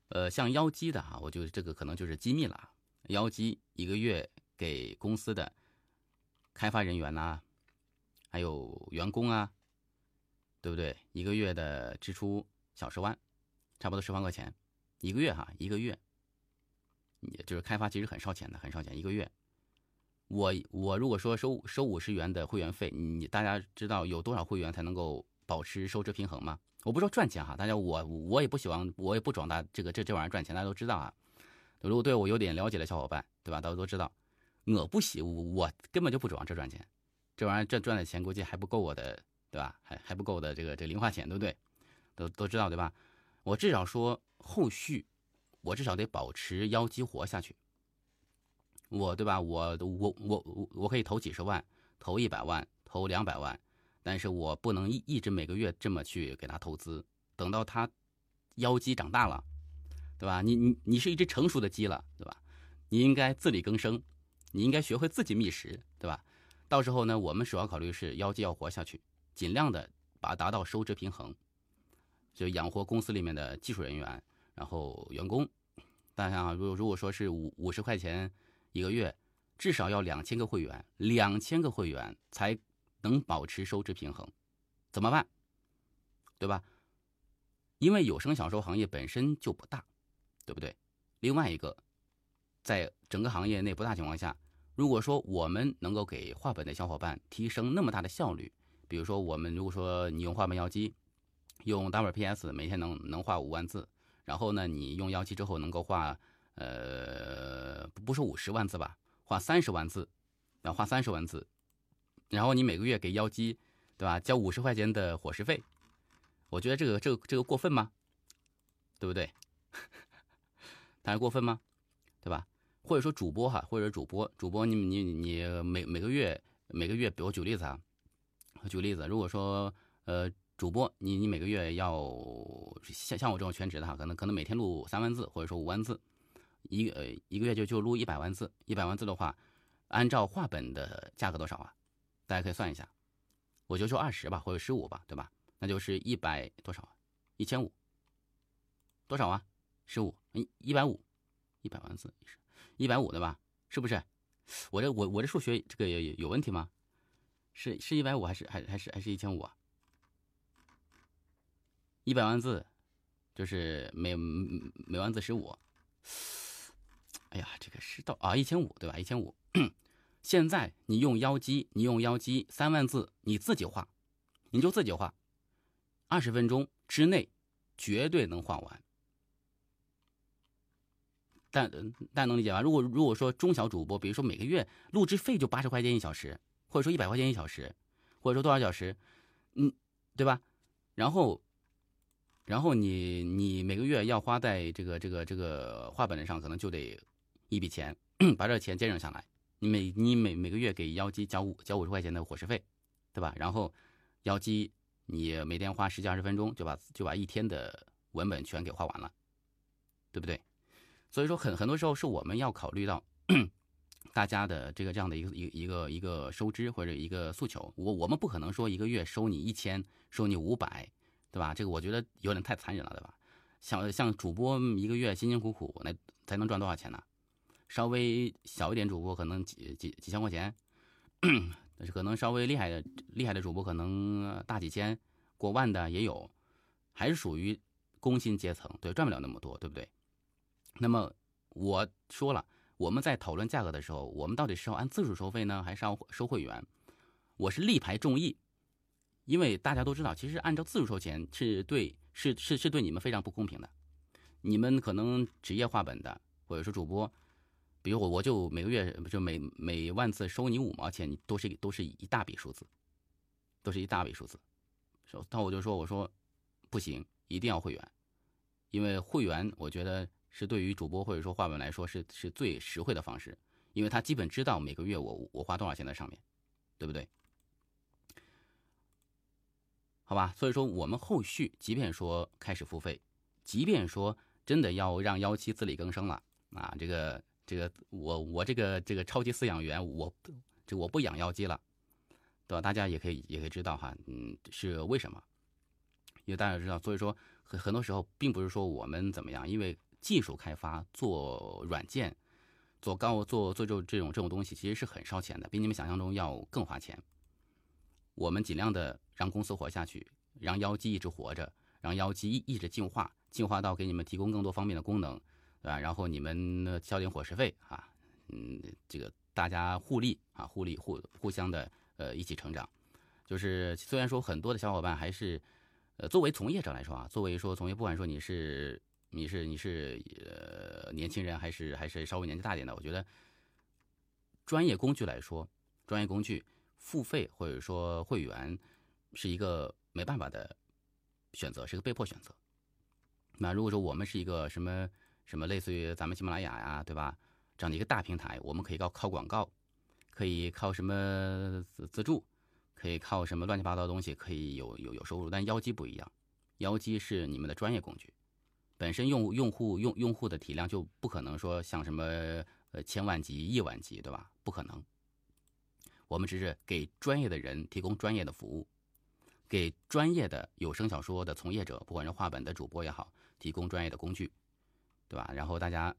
呃，像妖姬的哈，我就这个可能就是机密了。妖姬一个月给公司的开发人员呐，还有员工啊，对不对？一个月的支出小十万，差不多十万块钱一个月哈，一个月，也就是开发其实很烧钱的，很烧钱一个月。我我如果说收收五十元的会员费，你大家知道有多少会员才能够保持收支平衡吗？我不说赚钱哈，大家我我也不希望我也不装大这个这这玩意儿赚钱，大家都知道啊。如果对我有点了解的小伙伴，对吧？大家都知道，我不喜我根本就不指望这赚钱，这玩意儿赚赚的钱估计还不够我的，对吧？还还不够的这个这零花钱，对不对？都都知道对吧？我至少说后续，我至少得保持妖姬活下去。我对吧？我我我我可以投几十万，投一百万，投两百万，但是我不能一一直每个月这么去给他投资。等到他腰肌长大了，对吧？你你你是一只成熟的鸡了，对吧？你应该自力更生，你应该学会自己觅食，对吧？到时候呢，我们首要考虑是腰肌要活下去，尽量的把达到收支平衡，就养活公司里面的技术人员，然后员工。大家啊，如如果说是五五十块钱。一个月至少要两千个会员，两千个会员才能保持收支平衡，怎么办？对吧？因为有声小说行业本身就不大，对不对？另外一个，在整个行业内不大情况下，如果说我们能够给画本的小伙伴提升那么大的效率，比如说我们如果说你用画本妖姬，用 WPS 每天能能画五万字，然后呢，你用妖姬之后能够画。呃，不说五十万字吧，画三十万字，啊画三十万字，然后你每个月给妖姬，对吧？交五十块钱的伙食费，我觉得这个这个这个过分吗？对不对？大家过分吗？对吧？或者说主播哈，或者主播主播，你你你每每个月每个月，比如举例子啊，举例子，如果说呃主播你你每个月要像像我这种全职的哈，可能可能每天录三万字，或者说五万字。一呃一个月就就录一百万字，一百万字的话，按照画本的价格多少啊？大家可以算一下，我就说二十吧，或者十五吧，对吧？那就是一百多少啊？一千五？多少啊？十五？一一百五？一百万字一百五对吧？是不是？我这我我这数学这个有有问题吗？是是一百五还是还还是还是一千五啊？一百万字就是每每万字十五。哎呀，这个是到啊一千五对吧？一千五。现在你用妖姬，你用妖姬三万字，你自己画，你就自己画，二十分钟之内绝对能画完。但大家能理解吧？如果如果说中小主播，比如说每个月录制费就八十块钱一小时，或者说一百块钱一小时，或者说多少小时，嗯，对吧？然后，然后你你每个月要花在这个这个这个画本上，可能就得一笔钱，把这钱节省下来。你每你每每个月给妖姬交五交五十块钱的伙食费，对吧？然后妖姬你每天花十几二十分钟，就把就把一天的文本全给画完了，对不对？所以说，很很多时候是我们要考虑到 大家的这个这样的一个一一个一个收支或者一个诉求。我我们不可能说一个月收你一千，收你五百，对吧？这个我觉得有点太残忍了，对吧？像像主播一个月辛辛苦苦那才能赚多少钱呢？稍微小一点主播可能几几几千块钱，但是可能稍微厉害的厉害的主播可能大几千、过万的也有，还是属于工薪阶层，对，赚不了那么多，对不对？那么我说了，我们在讨论价格的时候，我们到底是要按字数收费呢，还是要收会员？我是力排众议，因为大家都知道，其实按照字数收钱是对，是是是对你们非常不公平的。你们可能职业画本的，或者说主播，比如我，我就每个月就每每万次收你五毛钱，你都是都是一大笔数字，都是一大笔数字。那我就说，我说不行，一定要会员，因为会员，我觉得。是对于主播或者说画本来说是是最实惠的方式，因为他基本知道每个月我我花多少钱在上面，对不对？好吧，所以说我们后续即便说开始付费，即便说真的要让幺七自力更生了啊，这个这个我我这个这个超级饲养员我这我不养妖姬了，对吧？大家也可以也可以知道哈，嗯，是为什么？因为大家知道，所以说很很多时候并不是说我们怎么样，因为。技术开发做软件，做高做做这这种这种东西，其实是很烧钱的，比你们想象中要更花钱。我们尽量的让公司活下去，让妖姬一直活着，让妖姬一直进化，进化到给你们提供更多方面的功能，对吧？然后你们交点伙食费啊，嗯，这个大家互利啊，互利互互相的呃一起成长。就是虽然说很多的小伙伴还是，呃，作为从业者来说啊，作为说从业，不管说你是。你是你是呃年轻人还是还是稍微年纪大点的？我觉得专业工具来说，专业工具付费或者说会员是一个没办法的选择，是个被迫选择。那如果说我们是一个什么什么类似于咱们喜马拉雅呀，对吧？这样的一个大平台，我们可以靠靠广告，可以靠什么资资助，可以靠什么乱七八糟的东西可以有有有收入。但妖姬不一样，妖姬是你们的专业工具。本身用用户用用户的体量就不可能说像什么呃千万级亿万级对吧？不可能。我们只是给专业的人提供专业的服务，给专业的有声小说的从业者，不管是画本的主播也好，提供专业的工具，对吧？然后大家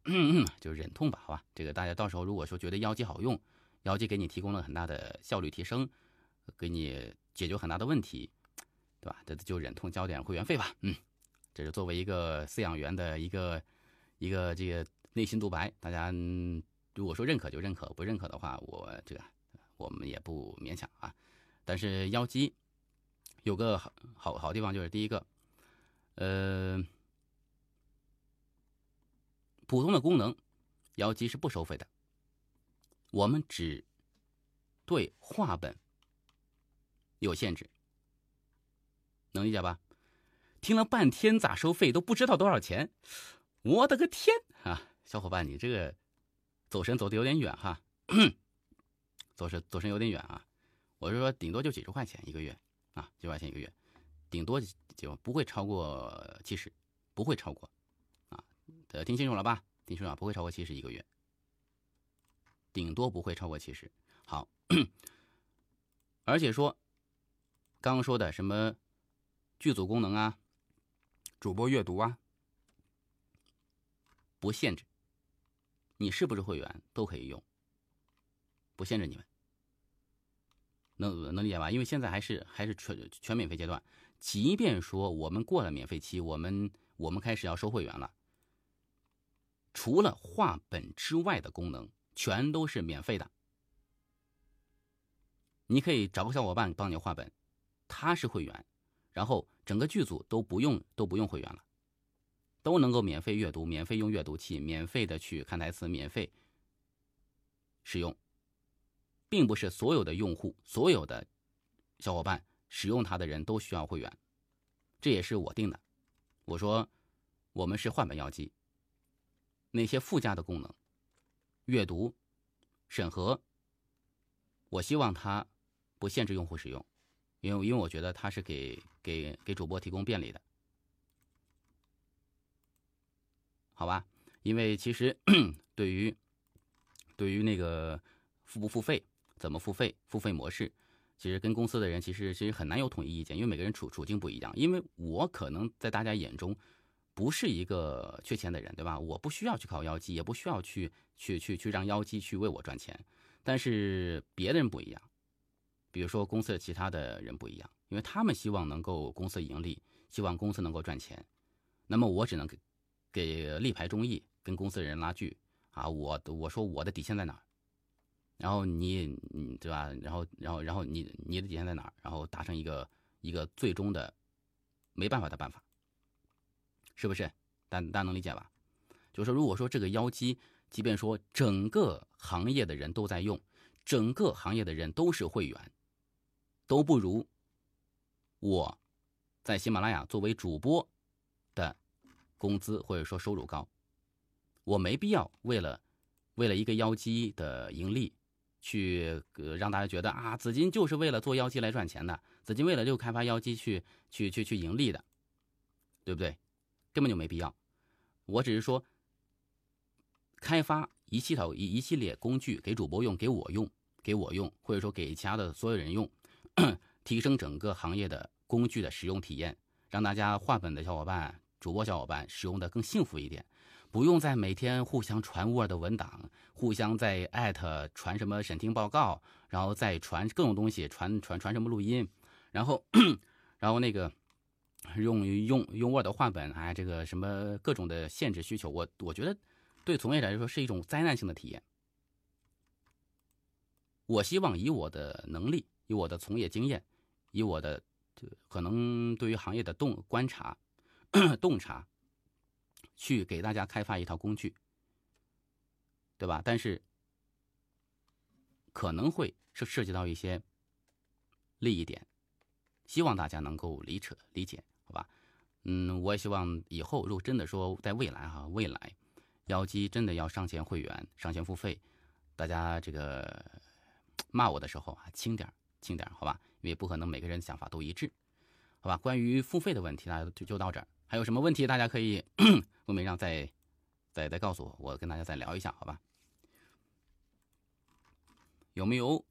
就忍痛吧，好吧？这个大家到时候如果说觉得妖姬好用，妖姬给你提供了很大的效率提升，给你解决很大的问题，对吧？这就忍痛交点会员费吧，嗯。这是作为一个饲养员的一个一个这个内心独白，大家如果说认可就认可，不认可的话，我这个我们也不勉强啊。但是妖姬有个好好好地方，就是第一个，呃，普通的功能，妖姬是不收费的，我们只对话本有限制，能理解吧？听了半天咋收费都不知道多少钱，我的个天啊！小伙伴，你这个走神走的有点远哈，走神走神有点远啊！我是说，顶多就几十块钱一个月啊，几块钱一个月，顶多就不会超过七十，不会超过！呃，听清楚了吧？听清楚了，不会超过七十一个月，顶多不会超过七十。好，而且说刚刚说的什么剧组功能啊？主播阅读啊，不限制，你是不是会员都可以用，不限制你们，能能理解吧？因为现在还是还是全全免费阶段，即便说我们过了免费期，我们我们开始要收会员了，除了画本之外的功能，全都是免费的。你可以找个小伙伴帮你画本，他是会员。然后整个剧组都不用都不用会员了，都能够免费阅读，免费用阅读器，免费的去看台词，免费使用，并不是所有的用户、所有的小伙伴使用它的人都需要会员，这也是我定的。我说，我们是换本妖姬，那些附加的功能，阅读、审核，我希望它不限制用户使用，因为因为我觉得它是给给给主播提供便利的。好吧，因为其实 对于对于那个付不付费、怎么付费、付费模式，其实跟公司的人其实其实很难有统一意见，因为每个人处处境不一样。因为我可能在大家眼中不是一个缺钱的人，对吧？我不需要去靠妖姬，也不需要去去去去让妖姬去为我赚钱。但是别的人不一样，比如说公司的其他的人不一样，因为他们希望能够公司盈利，希望公司能够赚钱，那么我只能给。给力排众议，跟公司的人拉锯啊！我我说我的底线在哪儿，然后你你对吧？然后然后然后你你的底线在哪儿？然后达成一个一个最终的没办法的办法，是不是？大大家能理解吧？就是说，如果说这个妖姬，即便说整个行业的人都在用，整个行业的人都是会员，都不如我在喜马拉雅作为主播的。工资或者说收入高，我没必要为了为了一个妖姬的盈利，去让大家觉得啊，紫金就是为了做妖姬来赚钱的，紫金为了就开发妖姬去去去去盈利的，对不对？根本就没必要。我只是说，开发一系统一一系列工具给主播用，给我用，给我用，或者说给其他的所有人用，提升整个行业的工具的使用体验，让大家换本的小伙伴。主播小伙伴使用的更幸福一点，不用再每天互相传 Word 文档，互相在艾特传什么审听报告，然后再传各种东西，传传传什么录音，然后 然后那个用用用 Word 换本，哎，这个什么各种的限制需求，我我觉得对从业者来说是一种灾难性的体验。我希望以我的能力，以我的从业经验，以我的可能对于行业的洞观察。洞察，去给大家开发一套工具，对吧？但是可能会涉涉及到一些利益点，希望大家能够理扯理解，嗯，我也希望以后如果真的说在未来哈，未来妖姬真的要上线会员、上线付费，大家这个骂我的时候啊，轻点轻点好吧？因为不可能每个人想法都一致，好吧？关于付费的问题，大家就就到这儿。还有什么问题，大家可以 公屏上再再再告诉我，我跟大家再聊一下，好吧？有没有？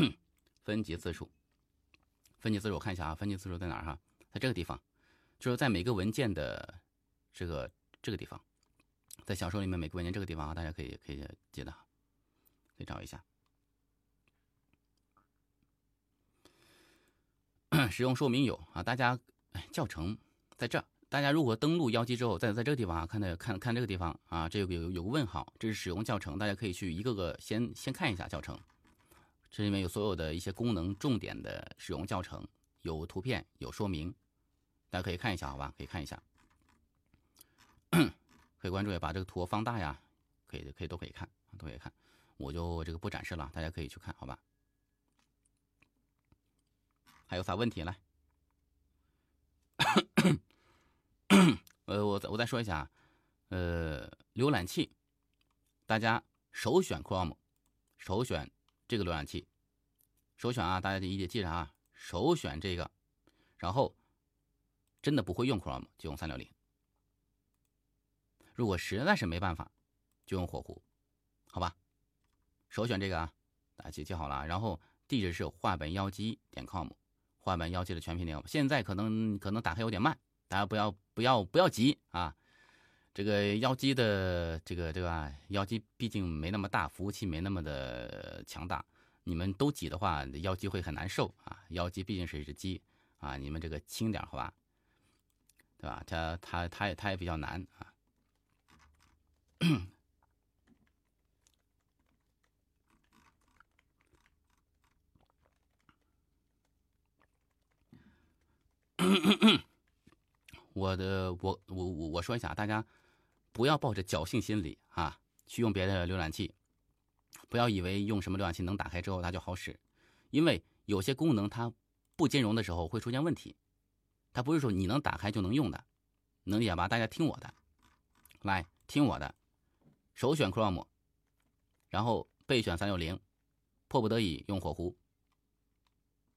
分级次数。分级次数我看一下啊，分级次数在哪儿哈？在这个地方，就是在每个文件的这个这个地方，在小说里面每个文件这个地方啊，大家可以可以记得，可以找一下。使用说明有啊，大家哎教程在这儿。大家如果登录妖姬之后，在在这个地方啊，看的看看这个地方啊，这有有有个问号，这是使用教程，大家可以去一个个先先看一下教程。这里面有所有的一些功能重点的使用教程，有图片，有说明，大家可以看一下，好吧？可以看一下，可以关注也把这个图放大呀，可以可以都可以看，都可以看。我就这个不展示了，大家可以去看，好吧？还有啥问题来？呃，我我再说一下啊，呃，浏览器，大家首选 Chrome，首选。这个浏览器首选啊，大家一定记着啊，首选这个。然后真的不会用 Chrome 就用三六零。如果实在是没办法，就用火狐，好吧？首选这个啊，大家记记好了。然后地址是画本妖姬点 com，画本妖姬的全拼点。现在可能可能打开有点慢，大家不要不要不要急啊。这个妖姬的这个对吧？妖姬毕竟没那么大，服务器没那么的强大。你们都挤的话，妖姬会很难受啊。妖姬毕竟是一只鸡啊，你们这个轻点好吧？对吧？他他他也他也比较难啊。我的我我我我说一下，大家不要抱着侥幸心理啊，去用别的浏览器，不要以为用什么浏览器能打开之后它就好使，因为有些功能它不兼容的时候会出现问题，它不是说你能打开就能用的，能理解吧？大家听我的，来听我的，首选 Chrome，然后备选三六零，迫不得已用火狐。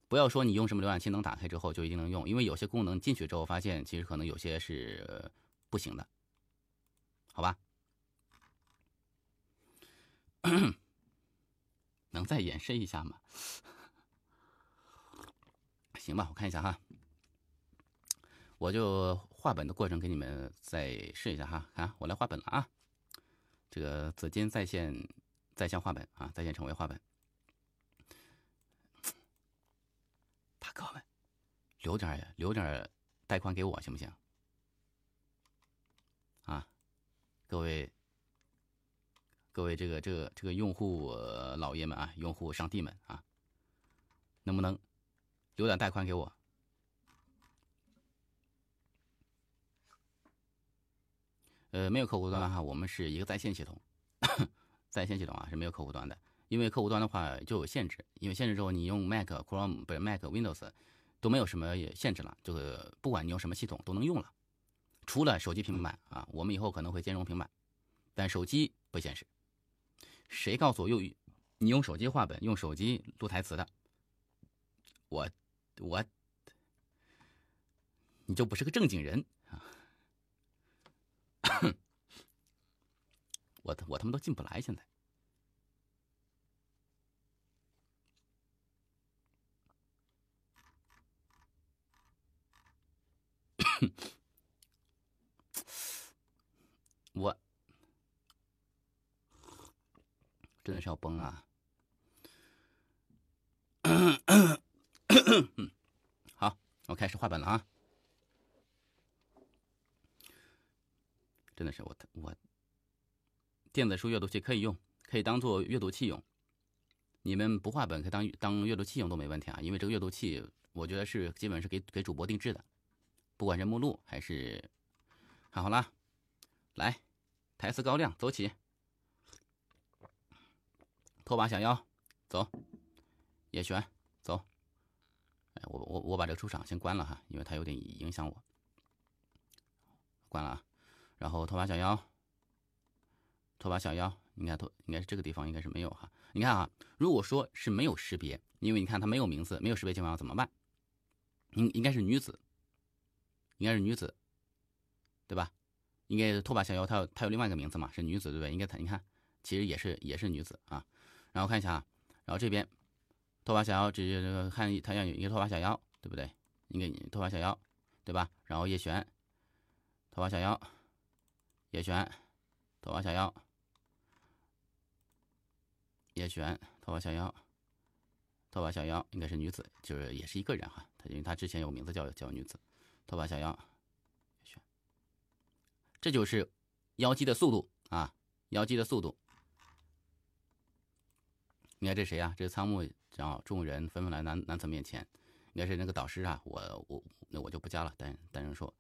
不要说你用什么浏览器能打开之后就一定能用，因为有些功能进去之后发现其实可能有些是不行的，好吧？能再演示一下吗？行吧，我看一下哈，我就画本的过程给你们再试一下哈。看，我来画本了啊，这个紫金在线在线画本啊，在线成为画本。大哥们，留点留点带宽给我行不行？啊，各位各位这个这个这个用户老爷们啊，用户上帝们啊，能不能留点带宽给我？呃，没有客户端哈，我们是一个在线系统，在线系统啊是没有客户端的。因为客户端的话就有限制，因为限制之后，你用 Mac、Chrome 不是 Mac、Windows 都没有什么限制了，这个不管你用什么系统都能用了，除了手机、平板啊，我们以后可能会兼容平板，但手机不显示。谁告诉我用你用手机画本、用手机录台词的？我我你就不是个正经人啊！我我他妈都进不来现在。我真的是要崩啊！好，我开始画本了啊！真的是我我电子书阅读器可以用，可以当做阅读器用。你们不画本可以当当阅读器用都没问题啊，因为这个阅读器我觉得是基本是给给主播定制的。不管是目录还是，看好了，来，台词高亮，走起，拖把小妖，走，叶璇，走，哎，我我我把这个出场先关了哈，因为它有点影响我，关了啊，然后拖把小妖，拖把小妖，应该拖应该是这个地方应该是没有哈，你看啊，如果说是没有识别，因为你看它没有名字，没有识别情况下怎么办？应应该是女子。应该是女子，对吧？应该拖把小妖，她有她有另外一个名字嘛？是女子，对不对？应该她你看，其实也是也是女子啊。然后看一下啊，然后这边拖把小妖，这这个看她要一个拖把小妖，对不对？应该拖把小妖，对吧？然后叶璇，拖把小妖，叶璇，拖把小妖，叶璇，拖把小妖，拖把小妖，应该是女子，就是也是一个人哈。她因为她之前有名字叫叫女子。拖把小妖，这就是妖姬的速度啊！妖姬的速度。你看这谁啊？这仓木然后众人纷纷来男男子面前，应该是那个导师啊！我我那我就不加了。单单人说，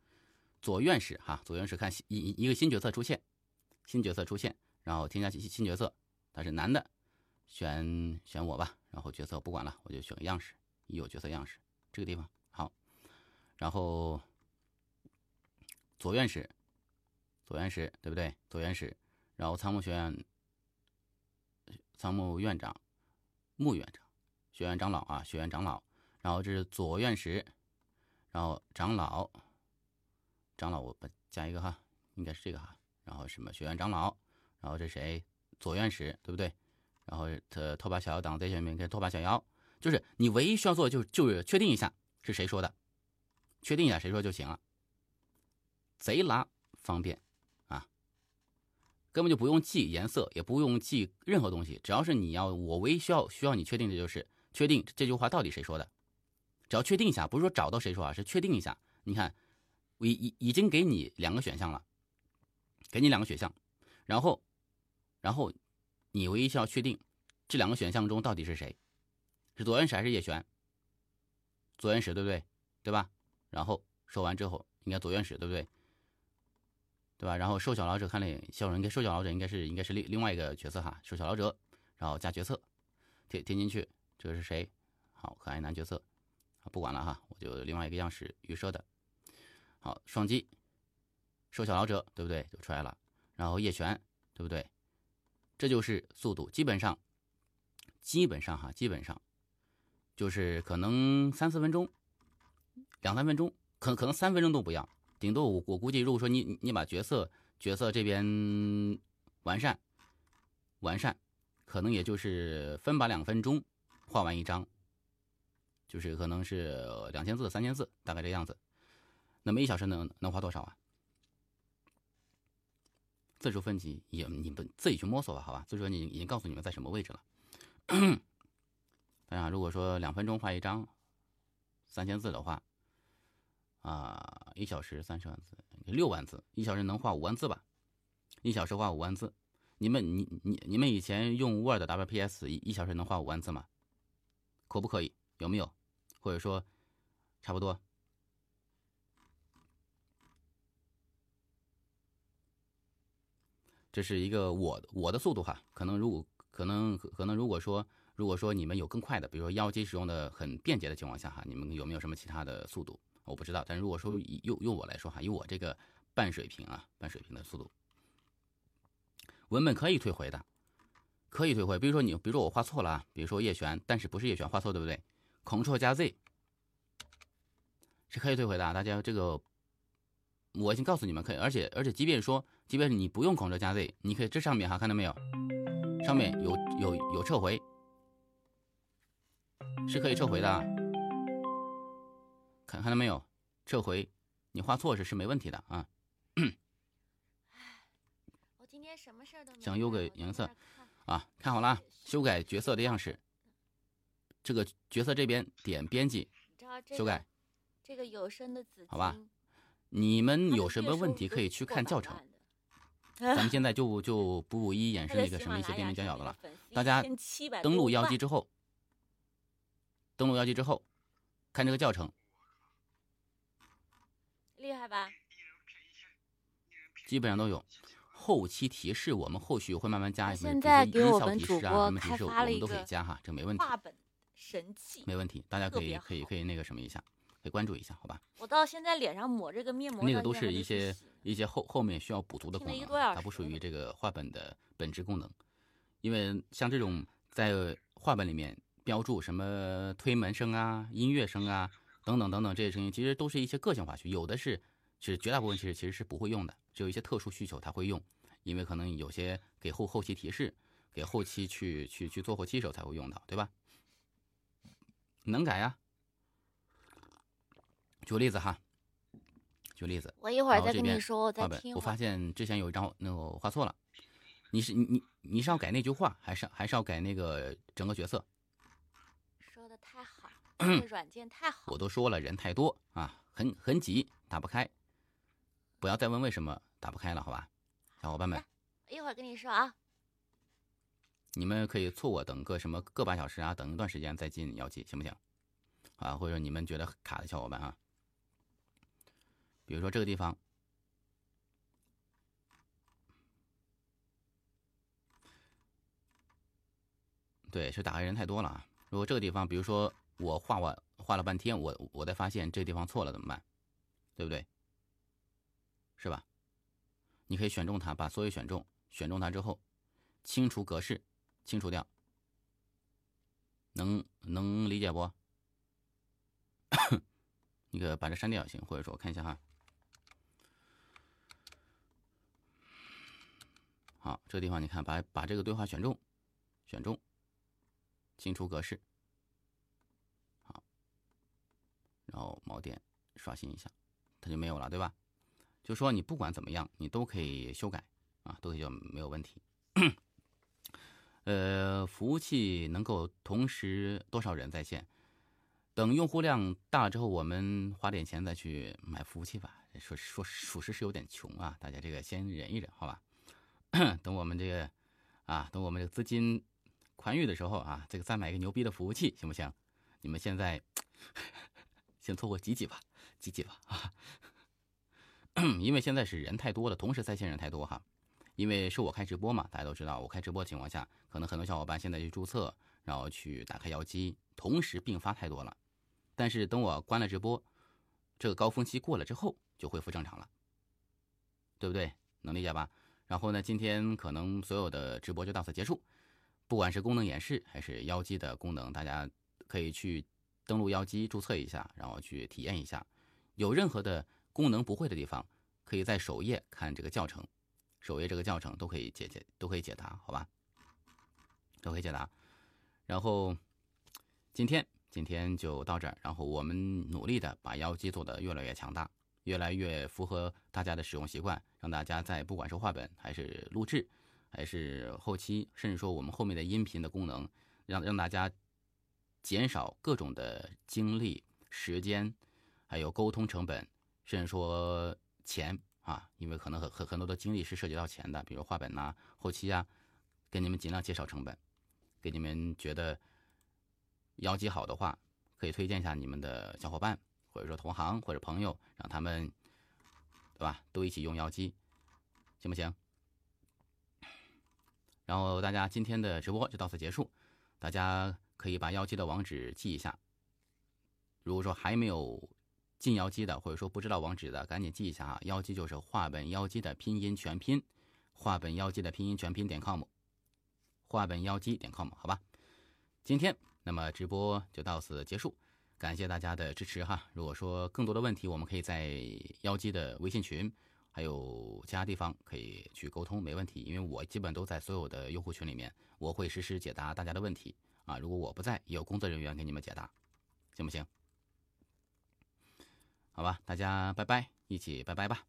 左院士哈，左院士看一一个新角色出现，新角色出现，然后添加新新角色，他是男的，选选我吧。然后角色不管了，我就选个样式，已有角色样式，这个地方好。然后，左院士，左院士对不对？左院士，然后参谋学院，参谋院长，穆院长，学院长老啊，学院长老。然后这是左院士，然后长老，长老我把加一个哈，应该是这个哈。然后什么学院长老，然后这谁？左院士对不对？然后他拖把小妖党在下面跟拖把小妖，就是你唯一需要做的就就是确定一下是谁说的。确定一下谁说就行了，贼拉方便！根本就不用记颜色，也不用记任何东西，只要是你要，我唯一需要需要你确定的就是确定这句话到底谁说的，只要确定一下，不是说找到谁说啊，是确定一下。你看，我已已经给你两个选项了，给你两个选项，然后，然后你唯一需要确定这两个选项中到底是谁，是左元史还是叶璇？左元史对不对？对吧？然后说完之后，应该左元史对不对？对吧？然后瘦小老者看了笑容，应该瘦小老者应该是应该是另另外一个角色哈，瘦小老者，然后加角色，填填进去，这个是谁？好，可爱男角色啊，不管了哈，我就另外一个样式预设的。好，双击，瘦小老者，对不对？就出来了。然后叶璇，对不对？这就是速度，基本上，基本上哈，基本上，就是可能三四分钟，两三分钟，可可能三分钟都不要。顶多我我估计，如果说你你把角色角色这边完善完善，可能也就是分把两分钟画完一张，就是可能是两千字三千字，大概这样子。那么一小时能能画多少啊？字数分级也你们自己去摸索吧，好吧？所以说你已经告诉你们在什么位置了。当然，如果说两分钟画一张三千字的话。啊，一小时三十万字，六万字，一小时能画五万字吧？一小时画五万字，你们你你你们以前用 Word、WPS 一小时能画五万字吗？可不可以？有没有？或者说差不多？这是一个我我的速度哈，可能如果可能可能如果说如果说你们有更快的，比如说妖姬使用的很便捷的情况下哈，你们有没有什么其他的速度？我不知道，但如果说以用用我来说哈，以我这个半水平啊，半水平的速度，文本可以退回的，可以退回。比如说你，比如说我画错了啊，比如说叶璇，但是不是叶璇画错，对不对？Ctrl 加 Z 是可以退回的。大家这个我已经告诉你们可以，而且而且即便说，即便你不用 Ctrl 加 Z，你可以这上面哈看到没有？上面有有有撤回，是可以撤回的。看看到没有，这回，你画错是是没问题的啊。我今天什么事都没想有个颜色啊，看好了，修改角色的样式。这个角色这边点编辑，修改。这个有声的紫好吧，你们有什么问题可以去看教程。咱们现在就就不一一演示那个什么一些边边角角的了。大家登录妖姬之后，登录妖姬之后，看这个教程。厉害吧？基本上都有。后期提示我们后续会慢慢加一些音效提示啊，什么提示我们都可以加哈，这个没问题。画本神器，没问题，大家可以可以可以那个什么一下，可以关注一下，好吧？我到现在脸上抹这个面膜，那个都是一些一些后后面需要补足的功能，它不属于这个画本的本质功能。因为像这种在画本里面标注什么推门声啊、音乐声啊。等等等等，这些声音其实都是一些个性化区，有的是，其实绝大部分其实其实是不会用的，只有一些特殊需求他会用，因为可能有些给后后期提示，给后期去去去做后期时候才会用到，对吧？能改呀。举个例子哈，举个例子，我一会儿再跟你说，我再听。我发现之前有一张那个画错了，你是你你你是要改那句话，还是还是要改那个整个角色？说的太好。软件太好，我都说了，人太多啊，很很挤，打不开。不要再问为什么打不开了，好吧，小伙伴们。一会儿跟你说啊。你们可以错过等个什么个把小时啊，等一段时间再进妖姬，行不行？啊，或者你们觉得卡的小伙伴啊，比如说这个地方，对，是打开人太多了啊。如果这个地方，比如说。我画完画了半天，我我才发现这地方错了怎么办？对不对？是吧？你可以选中它，把所有选中，选中它之后，清除格式，清除掉。能能理解不？那个把这删掉也行，或者说我看一下哈。好，这个地方你看，把把这个对话选中，选中，清除格式。然后锚点刷新一下，它就没有了，对吧？就说你不管怎么样，你都可以修改啊，都可以就没有问题。呃，服务器能够同时多少人在线？等用户量大了之后，我们花点钱再去买服务器吧。说说属实是有点穷啊，大家这个先忍一忍，好吧？等我们这个啊，等我们这个资金宽裕的时候啊，这个再买一个牛逼的服务器，行不行？你们现在先凑合挤挤吧，挤挤吧啊！因为现在是人太多了，同时在线人太多哈。因为是我开直播嘛，大家都知道，我开直播情况下，可能很多小伙伴现在去注册，然后去打开妖姬，同时并发太多了。但是等我关了直播，这个高峰期过了之后，就恢复正常了，对不对？能理解吧？然后呢，今天可能所有的直播就到此结束。不管是功能演示还是妖姬的功能，大家可以去登录妖姬注册一下，然后去体验一下。有任何的功能不会的地方，可以在首页看这个教程，首页这个教程都可以解解都可以解答，好吧？都可以解答。然后今天。今天就到这儿，然后我们努力的把妖姬做得越来越强大，越来越符合大家的使用习惯，让大家在不管是画本还是录制，还是后期，甚至说我们后面的音频的功能，让让大家减少各种的精力、时间，还有沟通成本，甚至说钱啊，因为可能很很很多的精力是涉及到钱的，比如画本呐、后期啊，给你们尽量减少成本，给你们觉得。妖姬好的话，可以推荐一下你们的小伙伴，或者说同行或者朋友，让他们，对吧？都一起用妖姬，行不行？然后大家今天的直播就到此结束，大家可以把妖姬的网址记一下。如果说还没有进妖姬的，或者说不知道网址的，赶紧记一下啊！妖姬就是画本妖姬的拼音全拼，画本妖姬的拼音全拼点 com，画本妖姬点 com，好吧？今天。那么直播就到此结束，感谢大家的支持哈。如果说更多的问题，我们可以在妖姬的微信群，还有其他地方可以去沟通，没问题。因为我基本都在所有的用户群里面，我会实时解答大家的问题啊。如果我不在，有工作人员给你们解答，行不行？好吧，大家拜拜，一起拜拜吧。